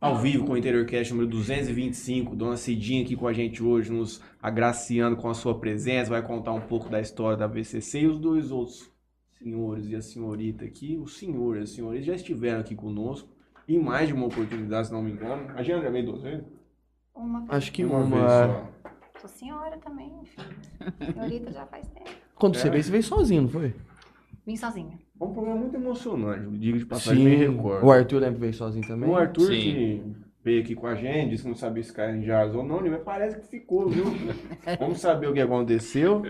Ao vivo com o Interiorcast número 225, Dona Cidinha aqui com a gente hoje, nos agraciando com a sua presença, vai contar um pouco da história da VCC e os dois outros senhores e a senhorita aqui, o senhor e a senhorita já estiveram aqui conosco em mais de uma oportunidade, se não me engano. A gente já veio duas vezes? Uma vez. Acho que Uma uma. vez só. Sou senhora também, filho. Senhorita já faz tempo. Quando você É. veio, você veio sozinho, não foi? Vim sozinha. Foi um programa muito emocionante, diga de passagem, me recordo. O Arthur lembra veio sozinho também? O Arthur Sim. que veio aqui com a gente, disse que não sabia se caia em Jazz ou não, mas parece que ficou, viu? Vamos saber o que aconteceu.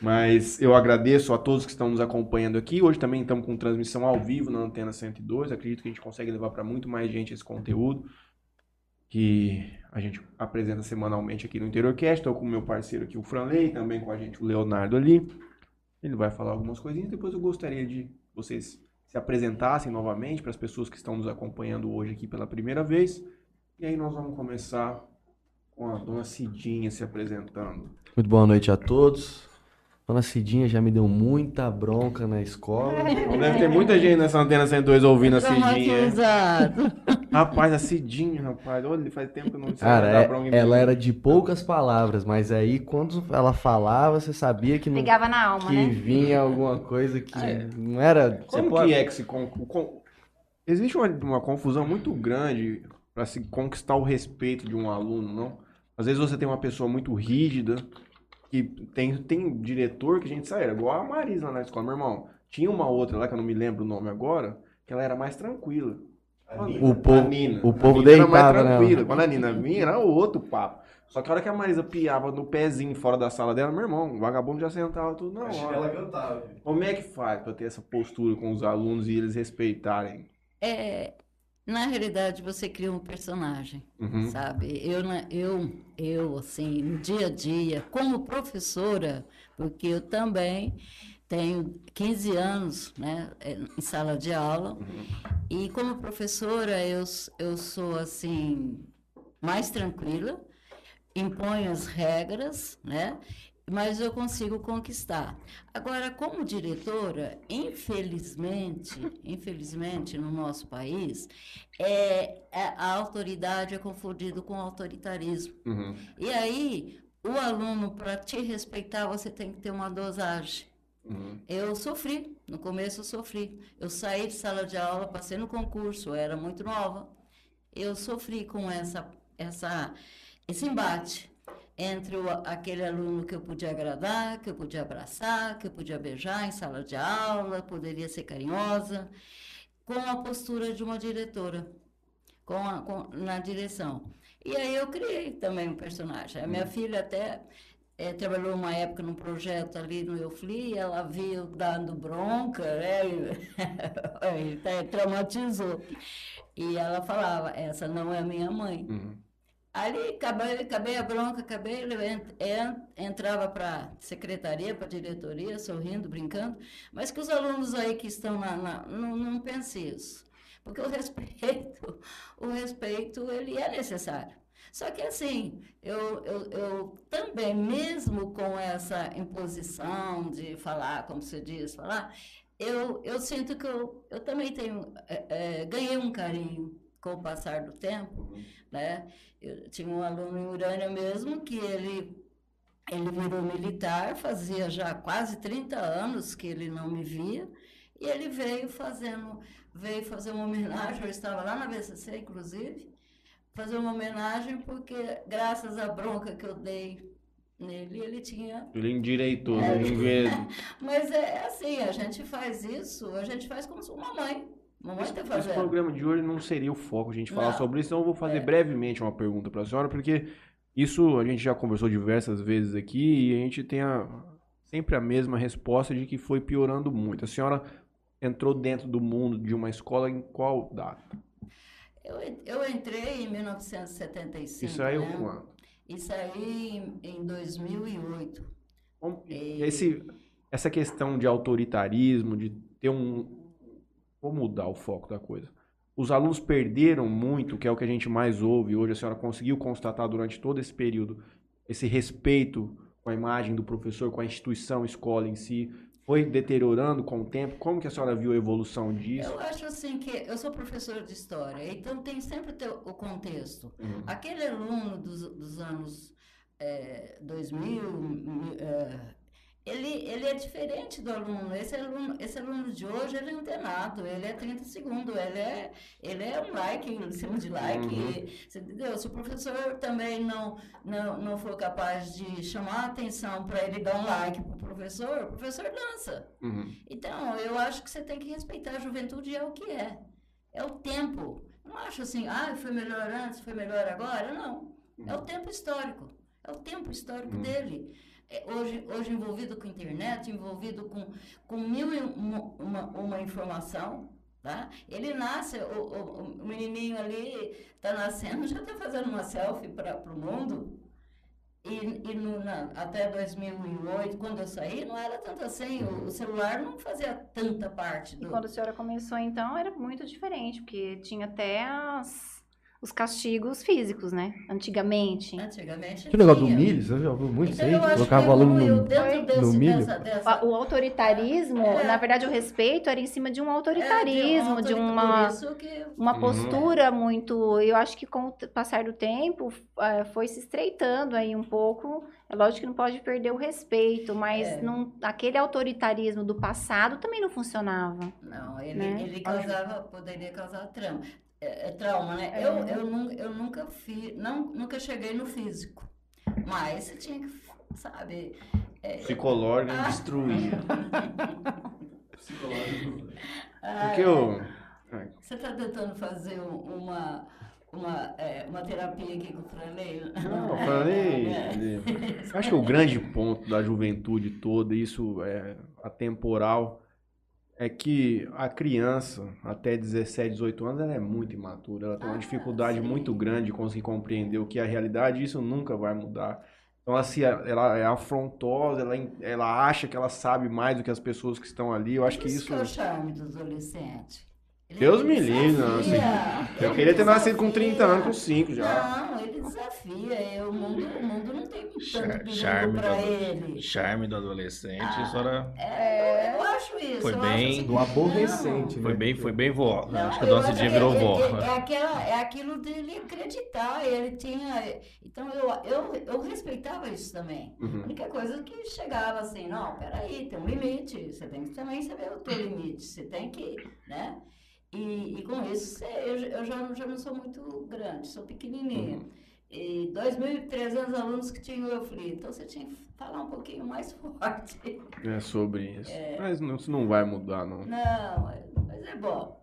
Mas eu agradeço a todos que estão nos acompanhando aqui. Hoje também estamos com transmissão ao vivo na Antena 102. Acredito que a gente consegue levar para muito mais gente esse conteúdo que a gente apresenta semanalmente aqui no Interiorcast. Estou com o meu parceiro aqui, o Franley, também com a gente o Leonardo ali. Ele vai falar algumas coisinhas. Depois eu gostaria de vocês se apresentassem novamente para as pessoas que estão nos acompanhando hoje aqui pela primeira vez. E aí nós vamos começar com a dona Cidinha se apresentando. Muito boa noite a todos. Dona Cidinha já me deu muita bronca na escola. Deve ter muita gente nessa antena 102 ouvindo a Cidinha. Traumatizado. Rapaz, a Cidinha, rapaz. Olha, faz tempo que eu não sei Cara, dar é- bronca em ela mim. era de poucas palavras, mas aí quando ela falava, você sabia que não Pegava na alma, que né? vinha alguma coisa que não era. Como pode- que é que se... con- con- Existe uma, uma confusão muito grande para se conquistar o respeito de um aluno, não? Às vezes você tem uma pessoa muito rígida, que tem, tem diretor que a gente sai, era igual a Marisa lá na escola. Meu irmão, tinha uma outra lá, que eu não me lembro o nome agora, que ela era mais tranquila. O povo- A Nina. o A povo Nina era mais deitava nela. tranquila. Quando a Nina vinha, era outro papo. Só que a hora que a Marisa piava no pezinho fora da sala dela, meu irmão, o vagabundo já sentava tudo na hora. cantava. Como é que faz pra ter essa postura com os alunos e eles respeitarem? É, na realidade, você cria um personagem, Uhum. sabe? Eu, eu, eu, assim, no dia a dia, como professora, porque eu também tenho 15 anos, né, é, em sala de aula, e como professora, eu, eu sou, assim, mais tranquila, imponho as regras, né? Mas eu consigo conquistar. Agora, como diretora, infelizmente, infelizmente no nosso país, é, é- a autoridade é confundido com autoritarismo. Uhum. E aí, o aluno, para te respeitar, você tem que ter uma dosagem. Uhum. Eu sofri, no começo eu sofri. Eu saí de sala de aula, passei no concurso, era muito nova. Eu sofri com essa, essa, esse embate entre o- aquele aluno que eu podia agradar, que eu podia abraçar, que eu podia beijar em sala de aula, poderia ser carinhosa, com a postura de uma diretora, com a- com- na direção. E aí eu criei também um personagem. A minha filha até eh, trabalhou uma época num projeto ali no Eufli, ela viu dando bronca, né? e traumatizou. E ela falava, essa não é minha mãe. Uhum. Ali acabei, acabei a bronca, acabei, entrava para secretaria, para diretoria, sorrindo, brincando, mas que os alunos aí que estão na, na- não, não pensem isso. Porque o respeito, o respeito, ele é necessário. Só que assim, eu, eu, eu também, mesmo com essa imposição de falar, como você diz, falar, eu, eu sinto que eu, eu também tenho, eh, eh, ganhei um carinho com o passar do tempo, né? Eu tinha um aluno em Urânia mesmo que ele, ele virou militar, fazia já quase 30 anos que ele não me via, e ele veio fazendo, veio fazer uma homenagem, eu estava lá na VCC, inclusive, fazer uma homenagem porque, graças à bronca que eu dei nele, ele tinha Ele endireitou, É. né? em vez... mas é assim, a gente faz isso, a gente faz como uma mãe. Mamãe Esse fazendo. programa de hoje não seria o foco a gente falar Não. sobre isso, então eu vou fazer É. brevemente uma pergunta para a senhora, porque isso a gente já conversou diversas vezes aqui e a gente tem a- sempre a mesma resposta de que foi piorando muito. A senhora entrou dentro do mundo de uma escola em qual data? Eu, eu entrei em 1975. Isso aí é né? o quanto? Isso aí em, em 2008. Como- E- Esse, essa questão de autoritarismo, de ter um. Vou mudar o foco da coisa. Os alunos perderam muito, que é o que a gente mais ouve hoje. A senhora conseguiu constatar durante todo esse período esse respeito com a imagem do professor, com a instituição, escola em si. Foi deteriorando com o tempo? Como que a senhora viu a evolução disso? Eu acho assim que eu sou professora de história, então tem sempre o contexto. Uhum. Aquele aluno dos, dos anos é, 2000, mi- é, ele, ele é diferente do aluno. Esse aluno, esse aluno de hoje, ele é antenado, ele é 30 segundos, ele é, ele é um like em cima de like. Uhum. Você entendeu? Se o professor também não, não, não for capaz de chamar a atenção para ele dar um like para o professor, o professor dança. Uhum. Então, eu acho que você tem que respeitar a juventude, é o que é. É o tempo. Eu não acho assim, ah, foi melhor antes, foi melhor agora. Não. É o tempo histórico. É o tempo histórico Uhum. dele. É, hoje, hoje envolvido com internet, envolvido com, com mil e uma, uma, informação. Tá? Ele nasce, o, o, o menininho ali está nascendo, já está fazendo uma selfie para o mundo. E, e no, na- até 2008, quando eu saí, não era tanto assim. O, o celular não fazia tanta parte E do. quando a senhora começou, então, era muito diferente, porque tinha até as- os castigos físicos, né? Antigamente. Antigamente. Que negócio do milho, você já ouviu muito Então, isso eu aí? acho Colocava que o aluno evoluiu no... dentro desse, no milho? Dessa, dessa, O autoritarismo, É. na verdade, o respeito era em cima de um autoritarismo, É, de um uma, Por isso que uma Uhum. postura muito. Eu acho que com o passar do tempo eh, foi se estreitando aí um pouco. É lógico que não pode perder o respeito, mas É. não, aquele autoritarismo do passado também não funcionava. Não, ele, Né? ele causava, poderia causar trauma. É, é trauma, né? É. Eu, eu, eu nunca fiz, não, nunca cheguei no físico. Mas você tinha que, sabe? é, Psicológico Ah. destruir. ah, Porque é. eu. Você está tentando fazer um- uma, uma, é, uma terapia aqui com o Franley? Não, É, falei. né? Eu acho que o grande ponto da juventude toda, isso é atemporal, é que a criança, até 17, 18 anos, ela é muito imatura. Ela tem uma Ah, dificuldade sim. muito grande de conseguir compreender o que é a realidade e isso nunca vai mudar. Então, assim, ela é afrontosa, ela, ela acha que ela sabe mais do que as pessoas que estão ali. Eu acho que isso. que é o charme do adolescente. Ele Deus me livre, não, desafia, Eu ele queria ter nascido com 30 desafia. anos, com 5 já. Não, ele desafia. é, O mundo, o mundo não tem tanto Char- charme para do- ele. Charme do adolescente, Ah. a senhora É, eu, acho isso. Foi eu bem assim, Do aborrecente, foi né? bem, foi bem vó. Não, Acho que a dona Cidinha que virou é- vó. É, é aquela, é aquilo dele acreditar. Ele tinha. Então eu, eu, eu respeitava isso também. A Uhum. única coisa que chegava assim, não, peraí, tem um limite. Você tem que também saber o teu limite. Você tem que, né? E, e com isso, você- eu, eu já, não- já não sou muito grande, sou pequenininha. Uhum. E 2.300 alunos que tinham eu falei, então você tinha que falar um pouquinho mais forte. É sobre isso. Mas não- isso não vai mudar, não. Não, é- mas é bom.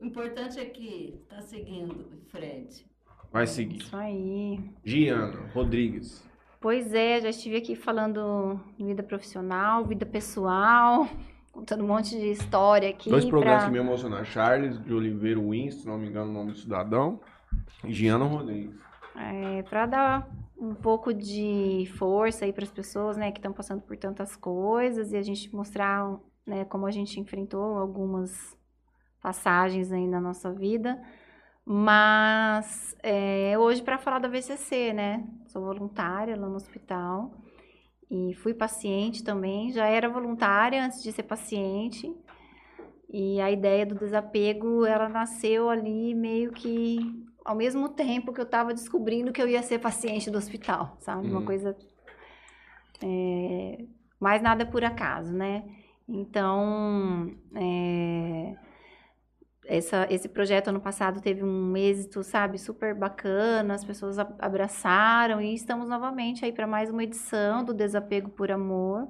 O importante é que está seguindo em frente. Vai seguir. Isso aí. Giana Rodrigues. Pois é, já estive aqui falando de vida profissional, vida pessoal, contando um monte de história aqui. Dois programas pra- que me emocionaram. Charles de Oliveira Winston, se não me engano o nome do cidadão. E Giana Rodrigues. É, para dar um pouco de força aí para as pessoas, né, que estão passando por tantas coisas e a gente mostrar, né, como a gente enfrentou algumas passagens aí na nossa vida. Mas é, hoje para falar da VCC, né? Sou voluntária lá no hospital e fui paciente também. Já era voluntária antes de ser paciente. E a ideia do desapego, ela nasceu ali meio que ao mesmo tempo que eu estava descobrindo que eu ia ser paciente do hospital, sabe? Uma Uhum. coisa. é, mais nada por acaso, né? Então, é, essa, esse projeto ano passado teve um êxito, sabe, super bacana, as pessoas abraçaram e estamos novamente aí para mais uma edição do Desapego por Amor.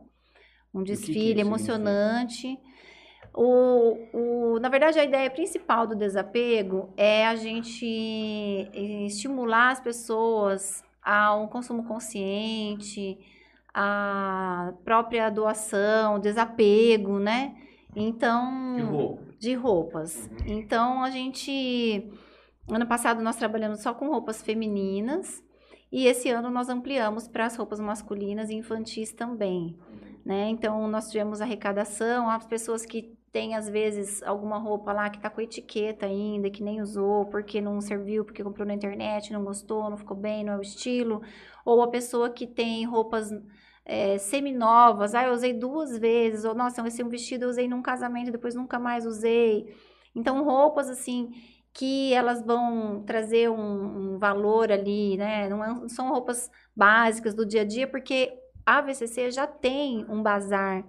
Um que que desfile significa? emocionante. O, o, na verdade, a ideia principal do desapego é a gente eh, estimular as pessoas ao consumo consciente, a própria doação, desapego, né? Então, Que roupa? De roupas. Então, a gente. Ano passado nós trabalhamos só com roupas femininas. E esse ano nós ampliamos para as roupas masculinas e infantis também. Né? Então, nós tivemos arrecadação. As pessoas que têm, às vezes, alguma roupa lá que está com etiqueta ainda, que nem usou, porque não serviu, porque comprou na internet, não gostou, não ficou bem, não é o estilo. Ou a pessoa que tem roupas é, seminovas. Ah, eu usei duas vezes. Ou, nossa, esse um vestido eu usei num casamento, depois nunca mais usei. Então, roupas, assim, que elas vão trazer um, um valor ali, né? Não é- são roupas básicas do dia a dia, porque a VCC já tem um bazar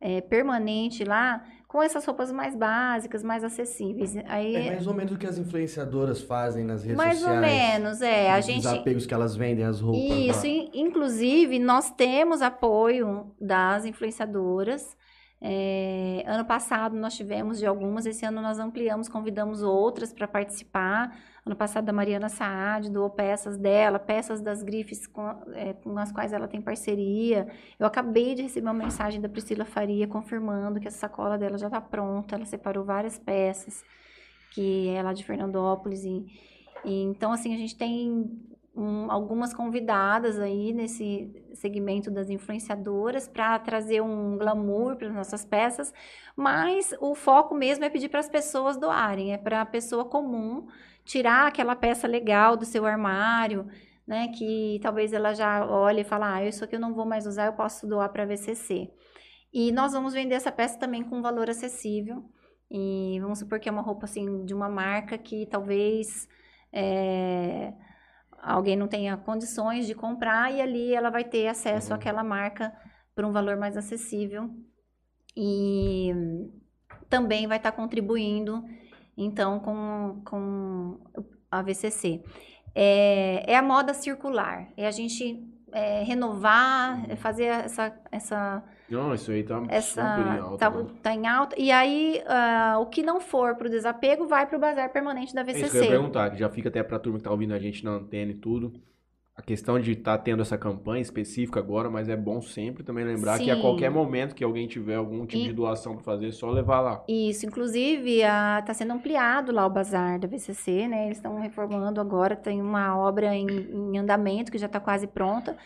é, permanente lá com essas roupas mais básicas, mais acessíveis. Aí, É mais ou menos o que as influenciadoras fazem nas redes mais sociais. ou menos, é. A Os gente desapegos que elas vendem, as roupas. isso, lá. in- inclusive, nós temos apoio das influenciadoras. É, ano passado nós tivemos de algumas, esse ano nós ampliamos, convidamos outras para participar. Ano passado, a Mariana Saad doou peças dela, peças das grifes com, é, com as quais ela tem parceria. Eu acabei de receber uma mensagem da Priscila Faria confirmando que a sacola dela já está pronta. Ela separou várias peças, que é lá de Fernandópolis. E, e então, assim, a gente tem um, algumas convidadas aí nesse segmento das influenciadoras para trazer um glamour para as nossas peças, mas o foco mesmo é pedir para as pessoas doarem, é para a pessoa comum tirar aquela peça legal do seu armário, né, que talvez ela já olhe e fale, ah, isso aqui eu não vou mais usar, eu posso doar para a VCC. E nós vamos vender essa peça também com valor acessível, e vamos supor que é uma roupa assim de uma marca que talvez é, alguém não tenha condições de comprar e ali ela vai ter acesso Uhum. àquela marca por um valor mais acessível e também vai estar contribuindo então com, com a VCC. É, é a moda circular, é a gente é, renovar, é fazer essa, essa Não, isso aí tá essa super em alta. tá, né? tá em alta. E aí, ah, o que não for pro desapego vai pro bazar permanente da É isso que eu ia VCC. perguntar, que já fica até pra turma que tá ouvindo a gente na antena e tudo. A questão de estar tendo essa campanha específica agora, mas é bom sempre também lembrar que a Sim. qualquer momento que alguém tiver algum tipo E- de doação pra fazer, é só levar lá. Isso, inclusive, está sendo ampliado lá o bazar da VCC, né? Eles estão reformando agora, tem uma obra em, em andamento que já está quase pronta.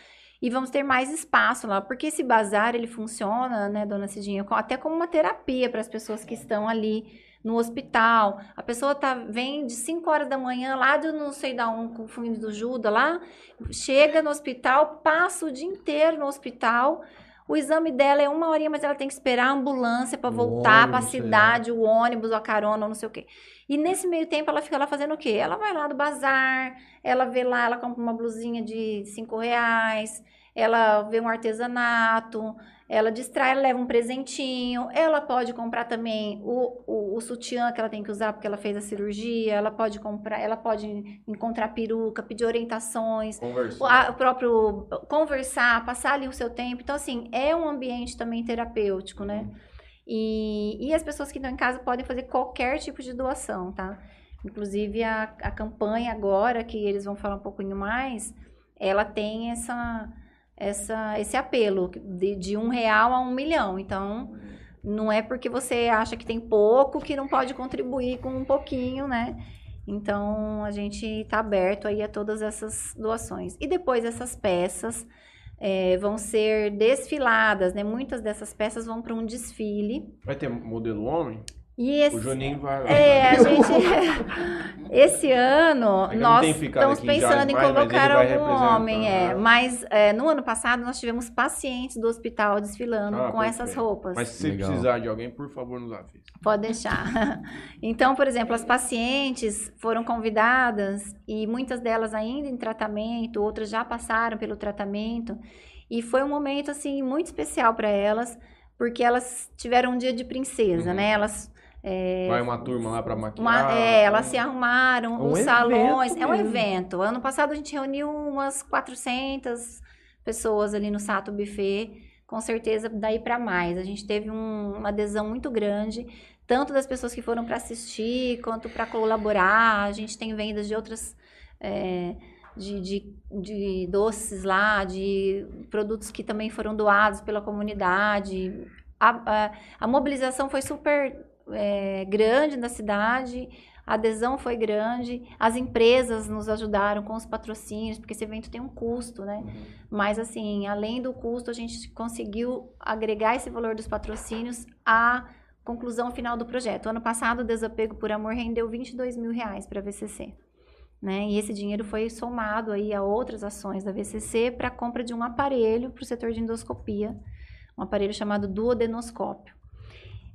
E vamos ter mais espaço lá, porque esse bazar, ele funciona, né, dona Cidinha, até como uma terapia para as pessoas que estão ali no hospital. A pessoa tá, vem de 5 horas da manhã lá de não sei da um, com o fundo do Juda lá, chega no hospital, passa o dia inteiro no hospital. O exame dela é uma horinha, mas ela tem que esperar a ambulância para voltar para a é. cidade, o ônibus, a carona, não sei o quê. E nesse meio tempo ela fica lá fazendo o quê? Ela vai lá do bazar, ela vê lá, ela compra uma blusinha de cinco reais, ela vê um artesanato, ela distrai, ela leva um presentinho, ela pode comprar também o, o, o sutiã que ela tem que usar porque ela fez a cirurgia, ela pode comprar, ela pode encontrar peruca, pedir orientações, o, a- o próprio conversar, passar ali o seu tempo. Então, assim, é um ambiente também terapêutico, né? E, e as pessoas que estão em casa podem fazer qualquer tipo de doação, tá? Inclusive, a, a campanha agora, que eles vão falar um pouquinho mais, ela tem essa, essa, esse apelo de, de um real a um milhão. Então, não é porque você acha que tem pouco que não pode contribuir com um pouquinho, né? Então, a gente está aberto aí a todas essas doações. E depois essas peças eh, vão ser desfiladas, né? Muitas dessas peças vão para um desfile. Vai ter modelo homem? E esse, O Juninho vai lá. é, a gente. Esse ano, É nós estamos pensando em mais, colocar algum homem, é. né? Mas é, no ano passado nós tivemos pacientes do hospital desfilando Ah, com essas perfeito. roupas. Mas se Legal. precisar de alguém, por favor, nos avise. Pode deixar. Então, por exemplo, as pacientes foram convidadas e muitas delas ainda em tratamento, outras já passaram pelo tratamento. E foi um momento, assim, muito especial para elas, porque elas tiveram um dia de princesa, Uhum. né? Elas. É, Vai uma turma lá pra maquiar. uma- é, elas se arrumaram, É um os salões. É um mesmo. evento. Ano passado a gente reuniu umas 400 pessoas ali no Sato Buffet. Com certeza daí para mais. A gente teve um- uma adesão muito grande, tanto das pessoas que foram para assistir, quanto para colaborar. A gente tem vendas de outras. é, de, de, de doces lá, de produtos que também foram doados pela comunidade. A, a, a mobilização foi super é, grande na cidade, a adesão foi grande, as empresas nos ajudaram com os patrocínios, porque esse evento tem um custo, né? Mas, assim, além do custo, a gente conseguiu agregar esse valor dos patrocínios à conclusão final do projeto. Ano passado, o Desapego por Amor rendeu 22 mil reais para a VCC. né? E esse dinheiro foi somado aí a outras ações da VCC para a compra de um aparelho para o setor de endoscopia, um aparelho chamado duodenoscópio.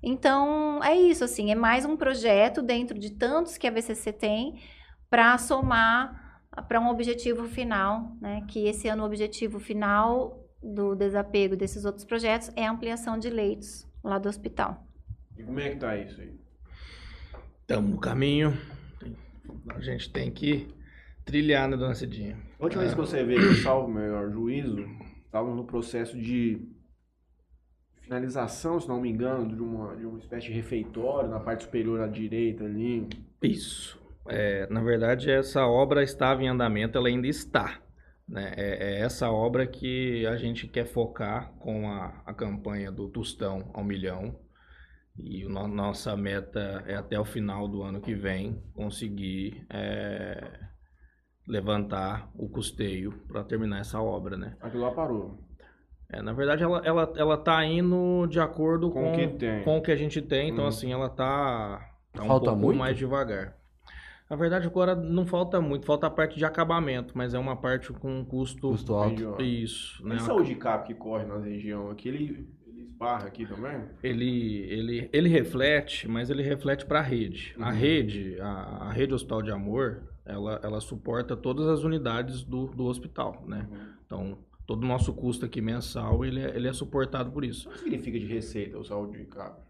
Então, é isso, assim, é mais um projeto dentro de tantos que a VCC tem para somar para um objetivo final, né? Que esse ano o objetivo final do desapego desses outros projetos é a ampliação de leitos lá do hospital. E como é que tá isso aí? Estamos no caminho. A gente tem que trilhar, né, dona Cidinha? A última vez que você veio, salvo o melhor juízo, estávamos no processo de finalização, se não me engano, de uma, de uma espécie de refeitório na parte superior à direita ali. Isso. É, na verdade, essa obra estava em andamento, ela ainda está. Né? É, é essa obra que a gente quer focar com a, a campanha do Tostão ao Milhão. E a nossa meta é até o final do ano que vem conseguir é, levantar o custeio para terminar essa obra, né? Aquilo lá parou. É, na verdade, ela, ela, ela tá indo de acordo Com com, o que tem. com o que a gente tem. Então, Uhum. assim, ela tá, tá um Falta pouco muito? mais devagar. Na verdade, agora não falta muito. Falta a parte de acabamento, mas é uma parte com custo... Custo alto. Isso, né? E saúde cap que corre na região aqui, ele, ele esbarra aqui também? Ele, ele, ele reflete, mas ele reflete para a rede. A Uhum. rede, a, a rede Hospital de Amor, ela, ela suporta todas as unidades do, do hospital, né? Então, todo o nosso custo aqui mensal, ele é, ele é suportado por isso. O que significa de receita o saúde cap?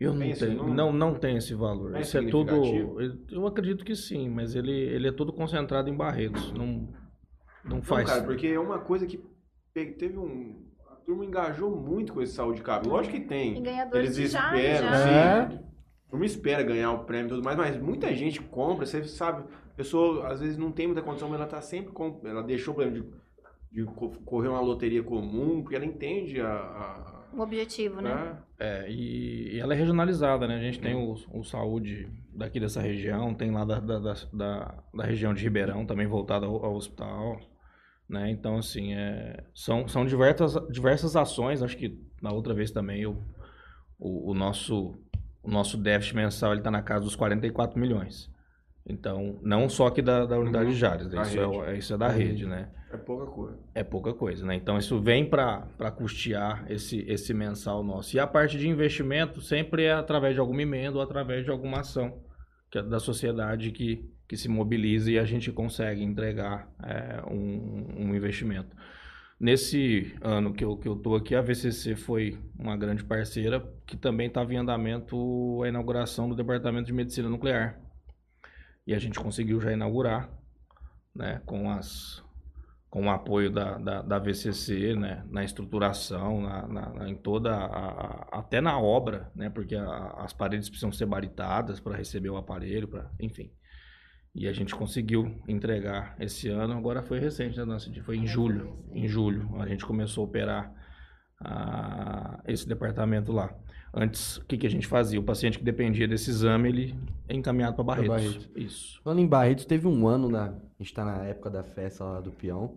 Eu não esse tenho, não, não tem esse valor. É Isso é tudo. Eu acredito que sim, mas ele, ele é todo concentrado em Barretos. Não, não Não, faz. cara, porque é uma coisa que teve um... A turma engajou muito com esse saúde cap. Lógico que E tem. ganhadores Eles de já, esperam, já. sim. A turma espera ganhar o prêmio e tudo mais, mas muita gente compra, você sabe, a pessoa às vezes não tem muita condição, mas ela tá sempre com, ela deixou, por exemplo, de, de co- correr uma loteria comum, porque ela entende a, a- O objetivo, né? né? É, e, e ela é regionalizada, né? A gente tem o, o saúde daqui dessa região, tem lá da, da, da, da- da região de Ribeirão, também voltada ao, ao hospital. Né? Então, assim, é, são, são diversas, diversas ações. Acho que na outra vez também eu, o, o nosso, o nosso déficit mensal está na casa dos 44 milhões. Então, não só aqui da, da unidade Uhum. de Jales, Da isso é, isso é da rede, né? É pouca coisa. É pouca coisa, né? Então isso vem para custear esse, esse mensal nosso. E a parte de investimento sempre é através de alguma emenda ou através de alguma ação que é da sociedade que, que se mobiliza e a gente consegue entregar é, um, um investimento. Nesse ano que eu, que eu aqui, a VCC foi uma grande parceira que também estava em andamento a inauguração do Departamento de Medicina Nuclear. E a gente conseguiu já inaugurar, né, com as com o apoio da, da, da VCC, né, na estruturação, na, na- em toda, a, a- até na obra, né, porque a- as paredes precisam ser baritadas para receber o aparelho, pra, enfim. E a gente conseguiu entregar esse ano, agora foi recente, né, nossa, foi em julho, em julho, a gente começou a operar ah, esse departamento lá. Antes, o que, que a gente fazia? O paciente que dependia desse exame, ele é encaminhado para Barretos. Barretos. Isso. Falando em Barretos, teve um ano, na, a gente tá na época da festa lá do peão.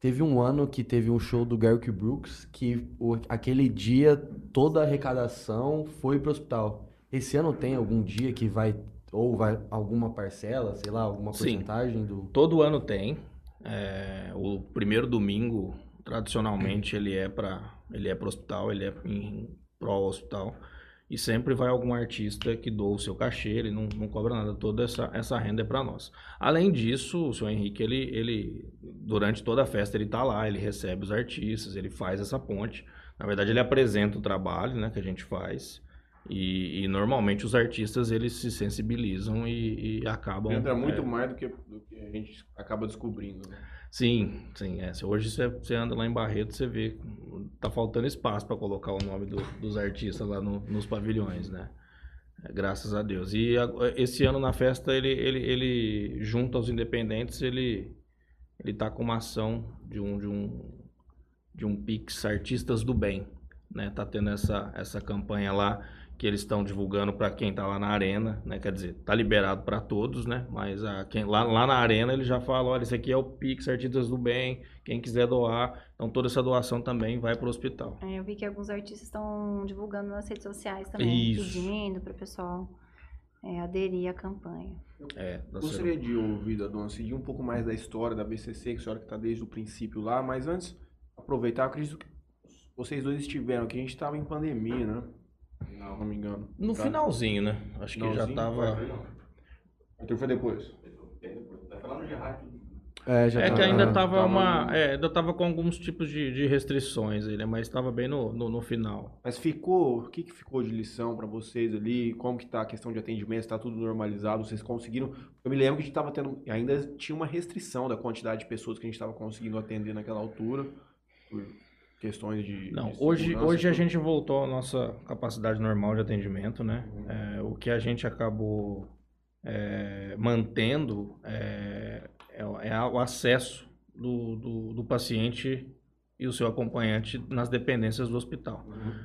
Teve um ano que teve um show do Garrick Brooks, que o- aquele dia toda a arrecadação foi pro hospital. Esse ano tem algum dia que vai, ou vai alguma parcela, sei lá, alguma Sim. porcentagem do. Todo ano tem. É, o primeiro domingo, tradicionalmente, ele é para ele é para hospital, ele é em pró hospital. E sempre vai algum artista que doa o seu cachê, ele não, não cobra nada, toda essa, essa renda é para nós. Além disso, o senhor Henrique, ele, ele, durante toda a festa, ele tá lá, ele recebe os artistas, ele faz essa ponte. Na verdade, ele apresenta o trabalho né, que a gente faz. E, e normalmente os artistas, eles se sensibilizam e, e acabam... Entra muito é, mais do que, do que a gente acaba descobrindo. Né? Sim, sim. É. Hoje você, você anda lá em Barreto, você vê tá faltando espaço para colocar o nome do- dos artistas lá no- nos pavilhões, né? É, graças a Deus. E a- esse ano na festa, ele, ele, ele junto aos independentes, ele, ele tá com uma ação de um, de um, de um Pix Artistas do Bem, né? Tá tendo essa, essa campanha lá que eles estão divulgando para quem tá lá na arena, né? Quer dizer, tá liberado para todos, né? Mas a, quem, lá, lá na arena ele já fala, olha, esse aqui é o Pix Artistas do Bem, quem quiser doar, então toda essa doação também vai para o hospital. É, eu vi que alguns artistas estão divulgando nas redes sociais também, Isso. pedindo para o pessoal é, aderir à campanha. É, Gostaria de ouvir da dona Cidinha um pouco mais da história da BCC, que a senhora que está desde o princípio lá, mas antes, aproveitar, eu acredito que vocês dois estiveram aqui, a gente estava em pandemia, né? Não, não me engano. No Tá? finalzinho, né? Acho que já tava. Arthur foi depois. É, já É tá- que ainda ah, tava tava uma. no- É, ainda tava com alguns tipos de, de restrições aí, né? Mas tava bem no, no, no final. Mas ficou, o que, que ficou de lição para vocês ali? Como que tá a questão de atendimento? Está tudo normalizado? Vocês conseguiram? Eu me lembro que a gente estava tendo, ainda tinha uma restrição da quantidade de pessoas que a gente estava conseguindo atender naquela altura, por questões de. Não, de hoje, hoje a gente voltou à nossa capacidade normal de atendimento, né? É, o que a gente acabou é, mantendo é, é- é o acesso do, do, do paciente e o seu acompanhante nas dependências do hospital.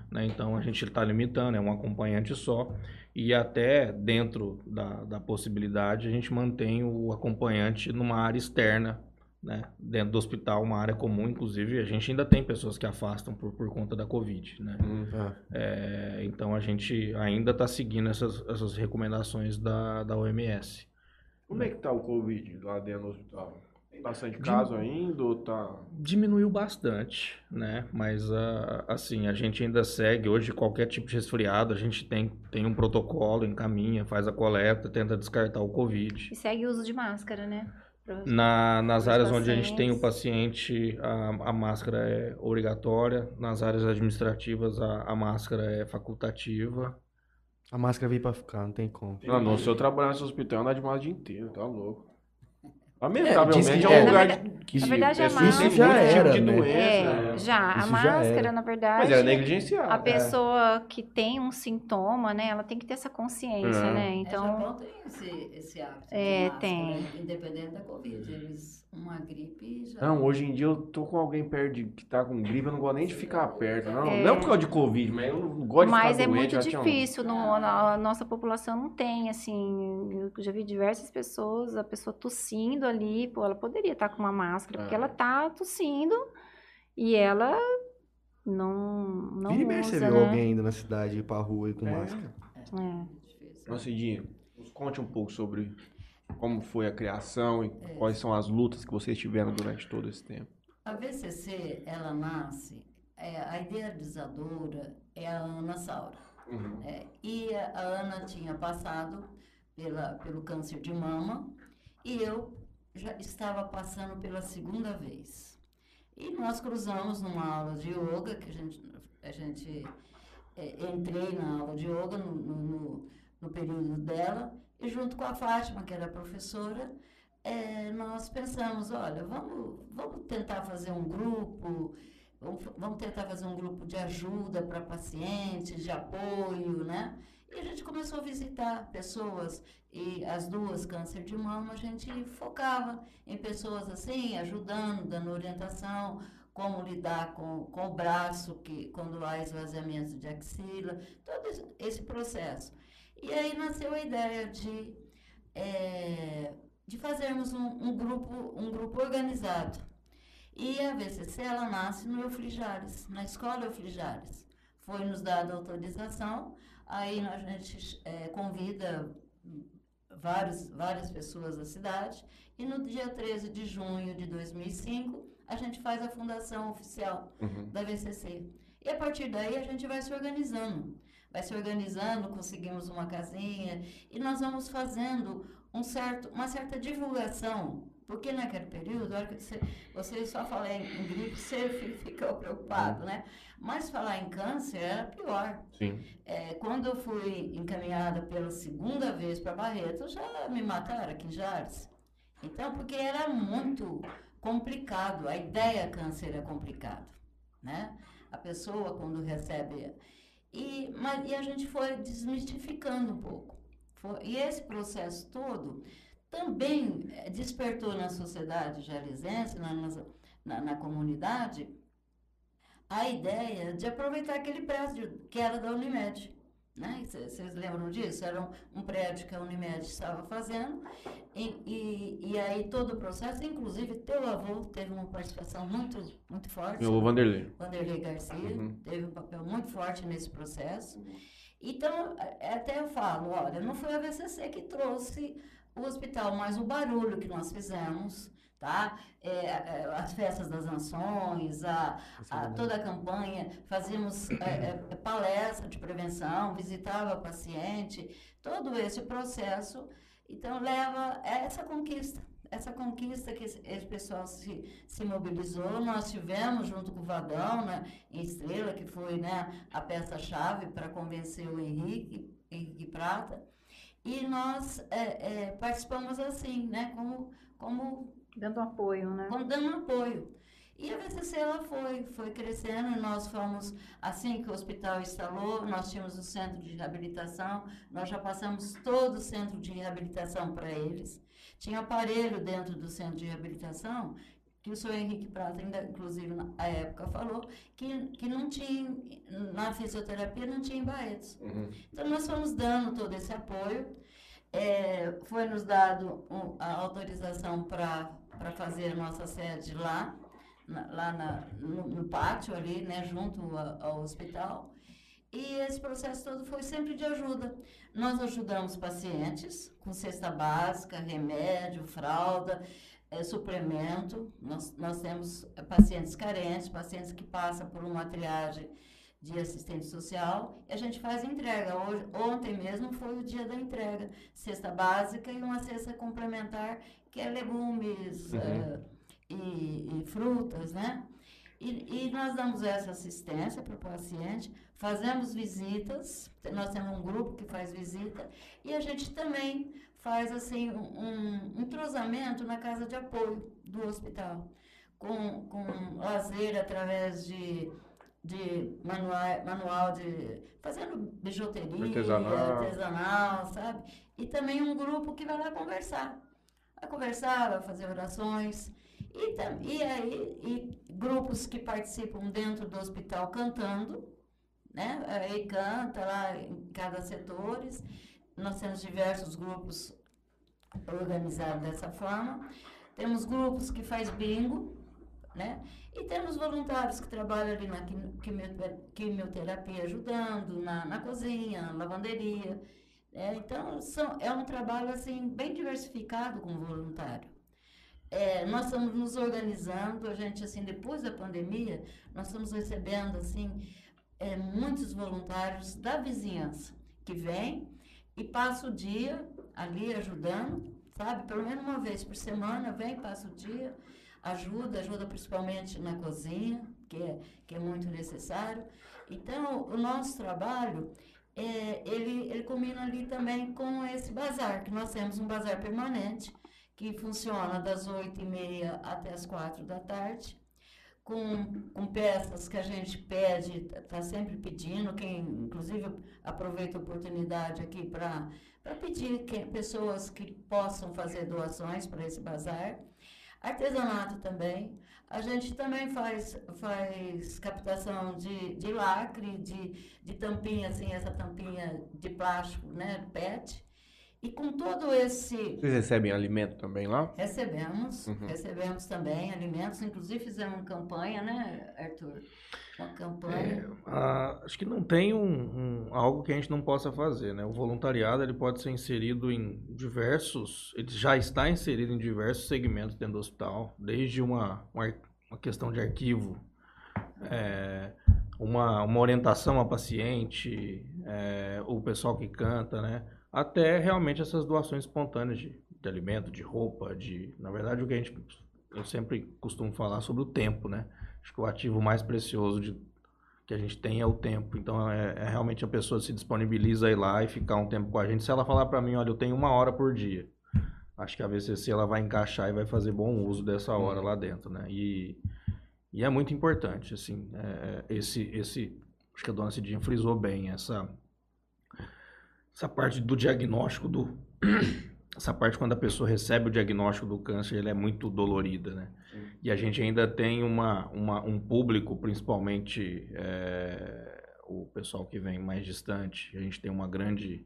né? Então a gente está limitando, é um acompanhante só. E até dentro da, da possibilidade, a gente mantém o acompanhante numa área externa, né? dentro do hospital, uma área comum. Inclusive, a gente ainda tem pessoas que afastam por, por conta da Covid. Né? Hum. Ah, É, então a gente ainda está seguindo essas, essas recomendações da, da OMS. Como é que tá o Covid lá dentro do hospital? Tem bastante caso ainda ou tá. Diminuiu bastante, né? Mas ah, assim, a gente ainda segue. Hoje, qualquer tipo de resfriado, a gente tem, tem um protocolo, encaminha, faz a coleta, tenta descartar o Covid. E segue o uso de máscara, né? Na, nas áreas onde a gente tem o pacientes. paciente, a, a máscara é obrigatória. Nas áreas administrativas, a, a máscara é facultativa. a máscara veio pra ficar, não tem como. Não, não, se eu trabalhar nesse hospital, andar de máscara o dia inteiro, tá louco. Lamentavelmente que- é um é, lugar na de, que na verdade, a máscara- já tipo era, de né? doença. É, já. Isso a máscara, na verdade. Mas era negligenciado. A pessoa que tem um sintoma, né, ela tem que ter essa consciência, É. né? É, então, Japão tem esse, esse hábito de É, máscara, tem. independente da Covid. Eles, uma gripe já... Não, hoje em dia eu tô com alguém perto de, que tá com gripe, eu não gosto nem de ficar perto. Não, É. não por causa de Covid, mas eu não gosto de mas ficar é doente. muito tinha um- difícil, no- a nossa população não tem, assim, eu já vi diversas pessoas, a pessoa tossindo ali, pô, ela poderia estar com uma máscara, porque É. ela tá tossindo e ela não, não Vira e mexe, você usa, viu né? alguém indo na cidade ir pra rua e com É. máscara. É. difícil. Nossa, Cidinha, nos conte um pouco sobre como foi a criação e É. quais são as lutas que vocês tiveram durante todo esse tempo. A VCC, ela nasce, é, a idealizadora é a Ana Saura. É, e a, a Ana tinha passado pela, pelo câncer de mama e eu já estava passando pela segunda vez. E nós cruzamos numa aula de yoga, que a gente, a gente é, entrei na aula de yoga no, no, no- período dela, e junto com a Fátima, que era professora, é, nós pensamos, olha, vamos, vamos tentar fazer um grupo, vamos, tentar fazer um grupo de ajuda para pacientes, de apoio, né? E a gente começou a visitar pessoas, e as duas, câncer de mama, a gente focava em pessoas assim, ajudando, dando orientação, como lidar com, com o braço, que, quando há esvaziamento de axila, todo esse, processo. E aí nasceu a ideia de, eh, de fazermos um, um grupo, um grupo organizado. E a VCC, ela nasce no Euflijares, na escola Euflijares. Foi nos dada autorização, aí a gente eh, convida vários, várias pessoas da cidade, e no dia 13 de junho de 2005, a gente faz a fundação oficial Uhum. da VCC. E a partir daí a gente vai se organizando. Vai se organizando, conseguimos uma casinha e nós vamos fazendo um certo, uma certa divulgação. Porque naquele período, a hora que você, você só fala em, em gripe, você fi- ficou preocupado, né? Mas falar em câncer era pior. Sim. É, quando eu fui encaminhada pela segunda vez para Barreto, já me mataram aqui em Jales. Então, porque era muito complicado, a ideia câncer é complicado, né? A pessoa quando recebe... E, mas, e a gente foi desmistificando um pouco. Foi- e esse processo todo também eh, despertou na sociedade jalisense, na, na, na comunidade, a ideia de aproveitar aquele prédio que era da Unimed. Né? Vocês lembram disso? Era um, um prédio que a Unimed estava fazendo, e, e, e aí todo o processo, inclusive teu avô teve uma participação muito, muito forte. Meu avô Vanderlei. Vanderlei Garcia Uhum. teve um papel muito forte nesse processo. Então, é- até eu falo, olha, não foi a VCC que trouxe o hospital, mas o barulho que nós fizemos, tá? É, é, as festas das nações, a, a- toda a campanha, fazíamos é, é, palestra de prevenção, visitava paciente, todo esse processo, então leva a essa conquista. Essa conquista que esse, esse pessoal se, se mobilizou, nós tivemos junto com o Vadão, né, em Estrela, que foi né, a peça-chave para convencer o Henrique, Henrique Prata, e nós é, é, participamos assim, né, como, como Dando apoio, né? Vamos dando apoio. E a VCC ela foi, foi crescendo nós fomos, assim que o hospital instalou, nós tínhamos o centro de reabilitação, nós já passamos todo o centro de reabilitação para eles. Tinha aparelho dentro do centro de reabilitação, que o senhor Henrique Prata, ainda, inclusive na época, falou, que, que não tinha, na fisioterapia não tinha em Barretos. Uhum. Então, nós fomos dando todo esse apoio. É, foi nos dado um- a autorização para fazer a nossa sede lá, na- lá na- no, no pátio ali, né, junto a- ao hospital. E esse processo todo foi sempre de ajuda. Nós ajudamos pacientes com cesta básica, remédio, fralda, eh, suplemento. Nós, nós temos eh, pacientes carentes, pacientes que passam por uma triagem de assistente social e a gente faz entrega. Hoje, ontem mesmo foi o dia da entrega. Cesta básica e uma cesta complementar, que é legumes Uhum. eh, e, e frutas, né? E, e nós damos essa assistência para o paciente, fazemos visitas, nós temos um grupo que faz visita, e a gente também faz assim um, entrosamento na casa de apoio do hospital, com, com lazer através de, de manual, manual de. fazendo bijuteria, Artesanal. artesanal, sabe? E também um grupo que vai lá conversar. Vai conversar, vai fazer orações. E, e aí, e grupos que participam dentro do hospital cantando, né? Aí canta lá em cada setores. Nós temos diversos grupos organizados dessa forma. Temos grupos que faz bingo, né? E temos voluntários que trabalham ali na quim- quimiote- quimioterapia ajudando, na, na cozinha, na lavanderia. né? Então, são, é um trabalho assim bem diversificado com o voluntário. É, nós estamos nos organizando, a gente assim, depois da pandemia, nós estamos recebendo assim é, muitos voluntários da vizinhança que vêm e passa o dia ali ajudando, sabe? Pelo menos uma vez por semana vem, passa o dia, ajuda, ajuda principalmente na cozinha, que é, que é muito necessário. Então, o nosso trabalho, é, ele, ele combina ali também com esse bazar, que nós temos um bazar permanente, que funciona das 8h30 até as 4 da tarde, com, com peças que a gente pede, está sempre pedindo, quem inclusive aproveita a oportunidade aqui para pedir que, pessoas que possam fazer doações para esse bazar. Artesanato também. A gente também faz, faz captação de, de lacre, de, de tampinha, assim, essa tampinha de plástico, né, PET. E com todo esse Vocês recebem alimento também lá? Recebemos, Uhum. recebemos também alimentos, inclusive fizemos uma campanha, né, Arthur? Uma campanha. Ah, acho que não tem um, um- algo que a gente não possa fazer, né? O voluntariado ele pode ser inserido em diversos, ele já está inserido em diversos segmentos dentro do hospital, desde uma, uma, uma questão de arquivo, é, uma, uma orientação a paciente, é, o pessoal que canta, né? Até realmente essas doações espontâneas de, de alimento, de roupa, de, na verdade o que a gente eu sempre costumo falar sobre o tempo, né? Acho que o ativo mais precioso de, que a gente tem é o tempo. Então, é, é realmente a pessoa se disponibiliza a ir lá e ficar um tempo com a gente. Se ela falar para mim, olha, eu tenho uma hora por dia. Acho que a VCC ela vai encaixar e vai fazer bom uso dessa hora lá dentro, né? E, e é muito importante, assim, é, esse, esse, acho que a dona Cidinha frisou bem essa, essa parte do diagnóstico do, essa parte quando a pessoa recebe o diagnóstico do câncer, ele é muito dolorida, né? E a gente ainda tem uma, uma- um público, principalmente é, o pessoal que vem mais distante. A gente tem uma grande,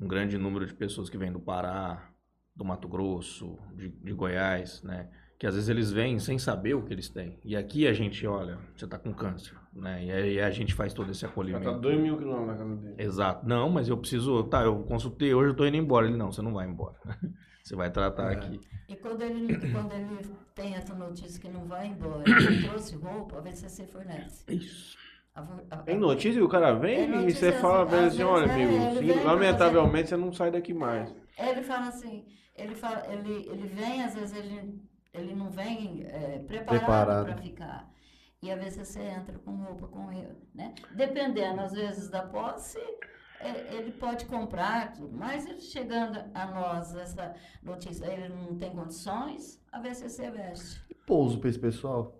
um grande número de pessoas que vêm do Pará, do Mato Grosso, de, de Goiás, né? que às vezes eles vêm sem saber o que eles têm. E aqui a gente, olha, você tá com câncer, né? E aí a gente faz todo esse Já tá acolhimento. 2 mil quilômetros na casa dele. Exato. Não, mas eu preciso. Tá, eu consultei hoje, eu tô indo embora. Ele, não, você não vai embora. Você vai tratar É. aqui. E quando ele, quando ele tem essa notícia que não vai embora, ele trouxe roupa, a VCC fornece. Isso. A Tem notícia que o cara vem É e você fala assim, pra ele às assim, vezes, olha, é, amigo, pra lamentavelmente você não sai daqui mais. Ele fala assim, ele, fala, ele, ele vem, às vezes ele, ele não vem é, preparado Preparado. para ficar. E às vezes você entra com roupa com ele, né? Dependendo, às vezes, da posse, é, ele pode comprar, tudo, mas ele chegando a nós, essa notícia, ele não tem condições, a VCC veste. E pouso pra esse pessoal?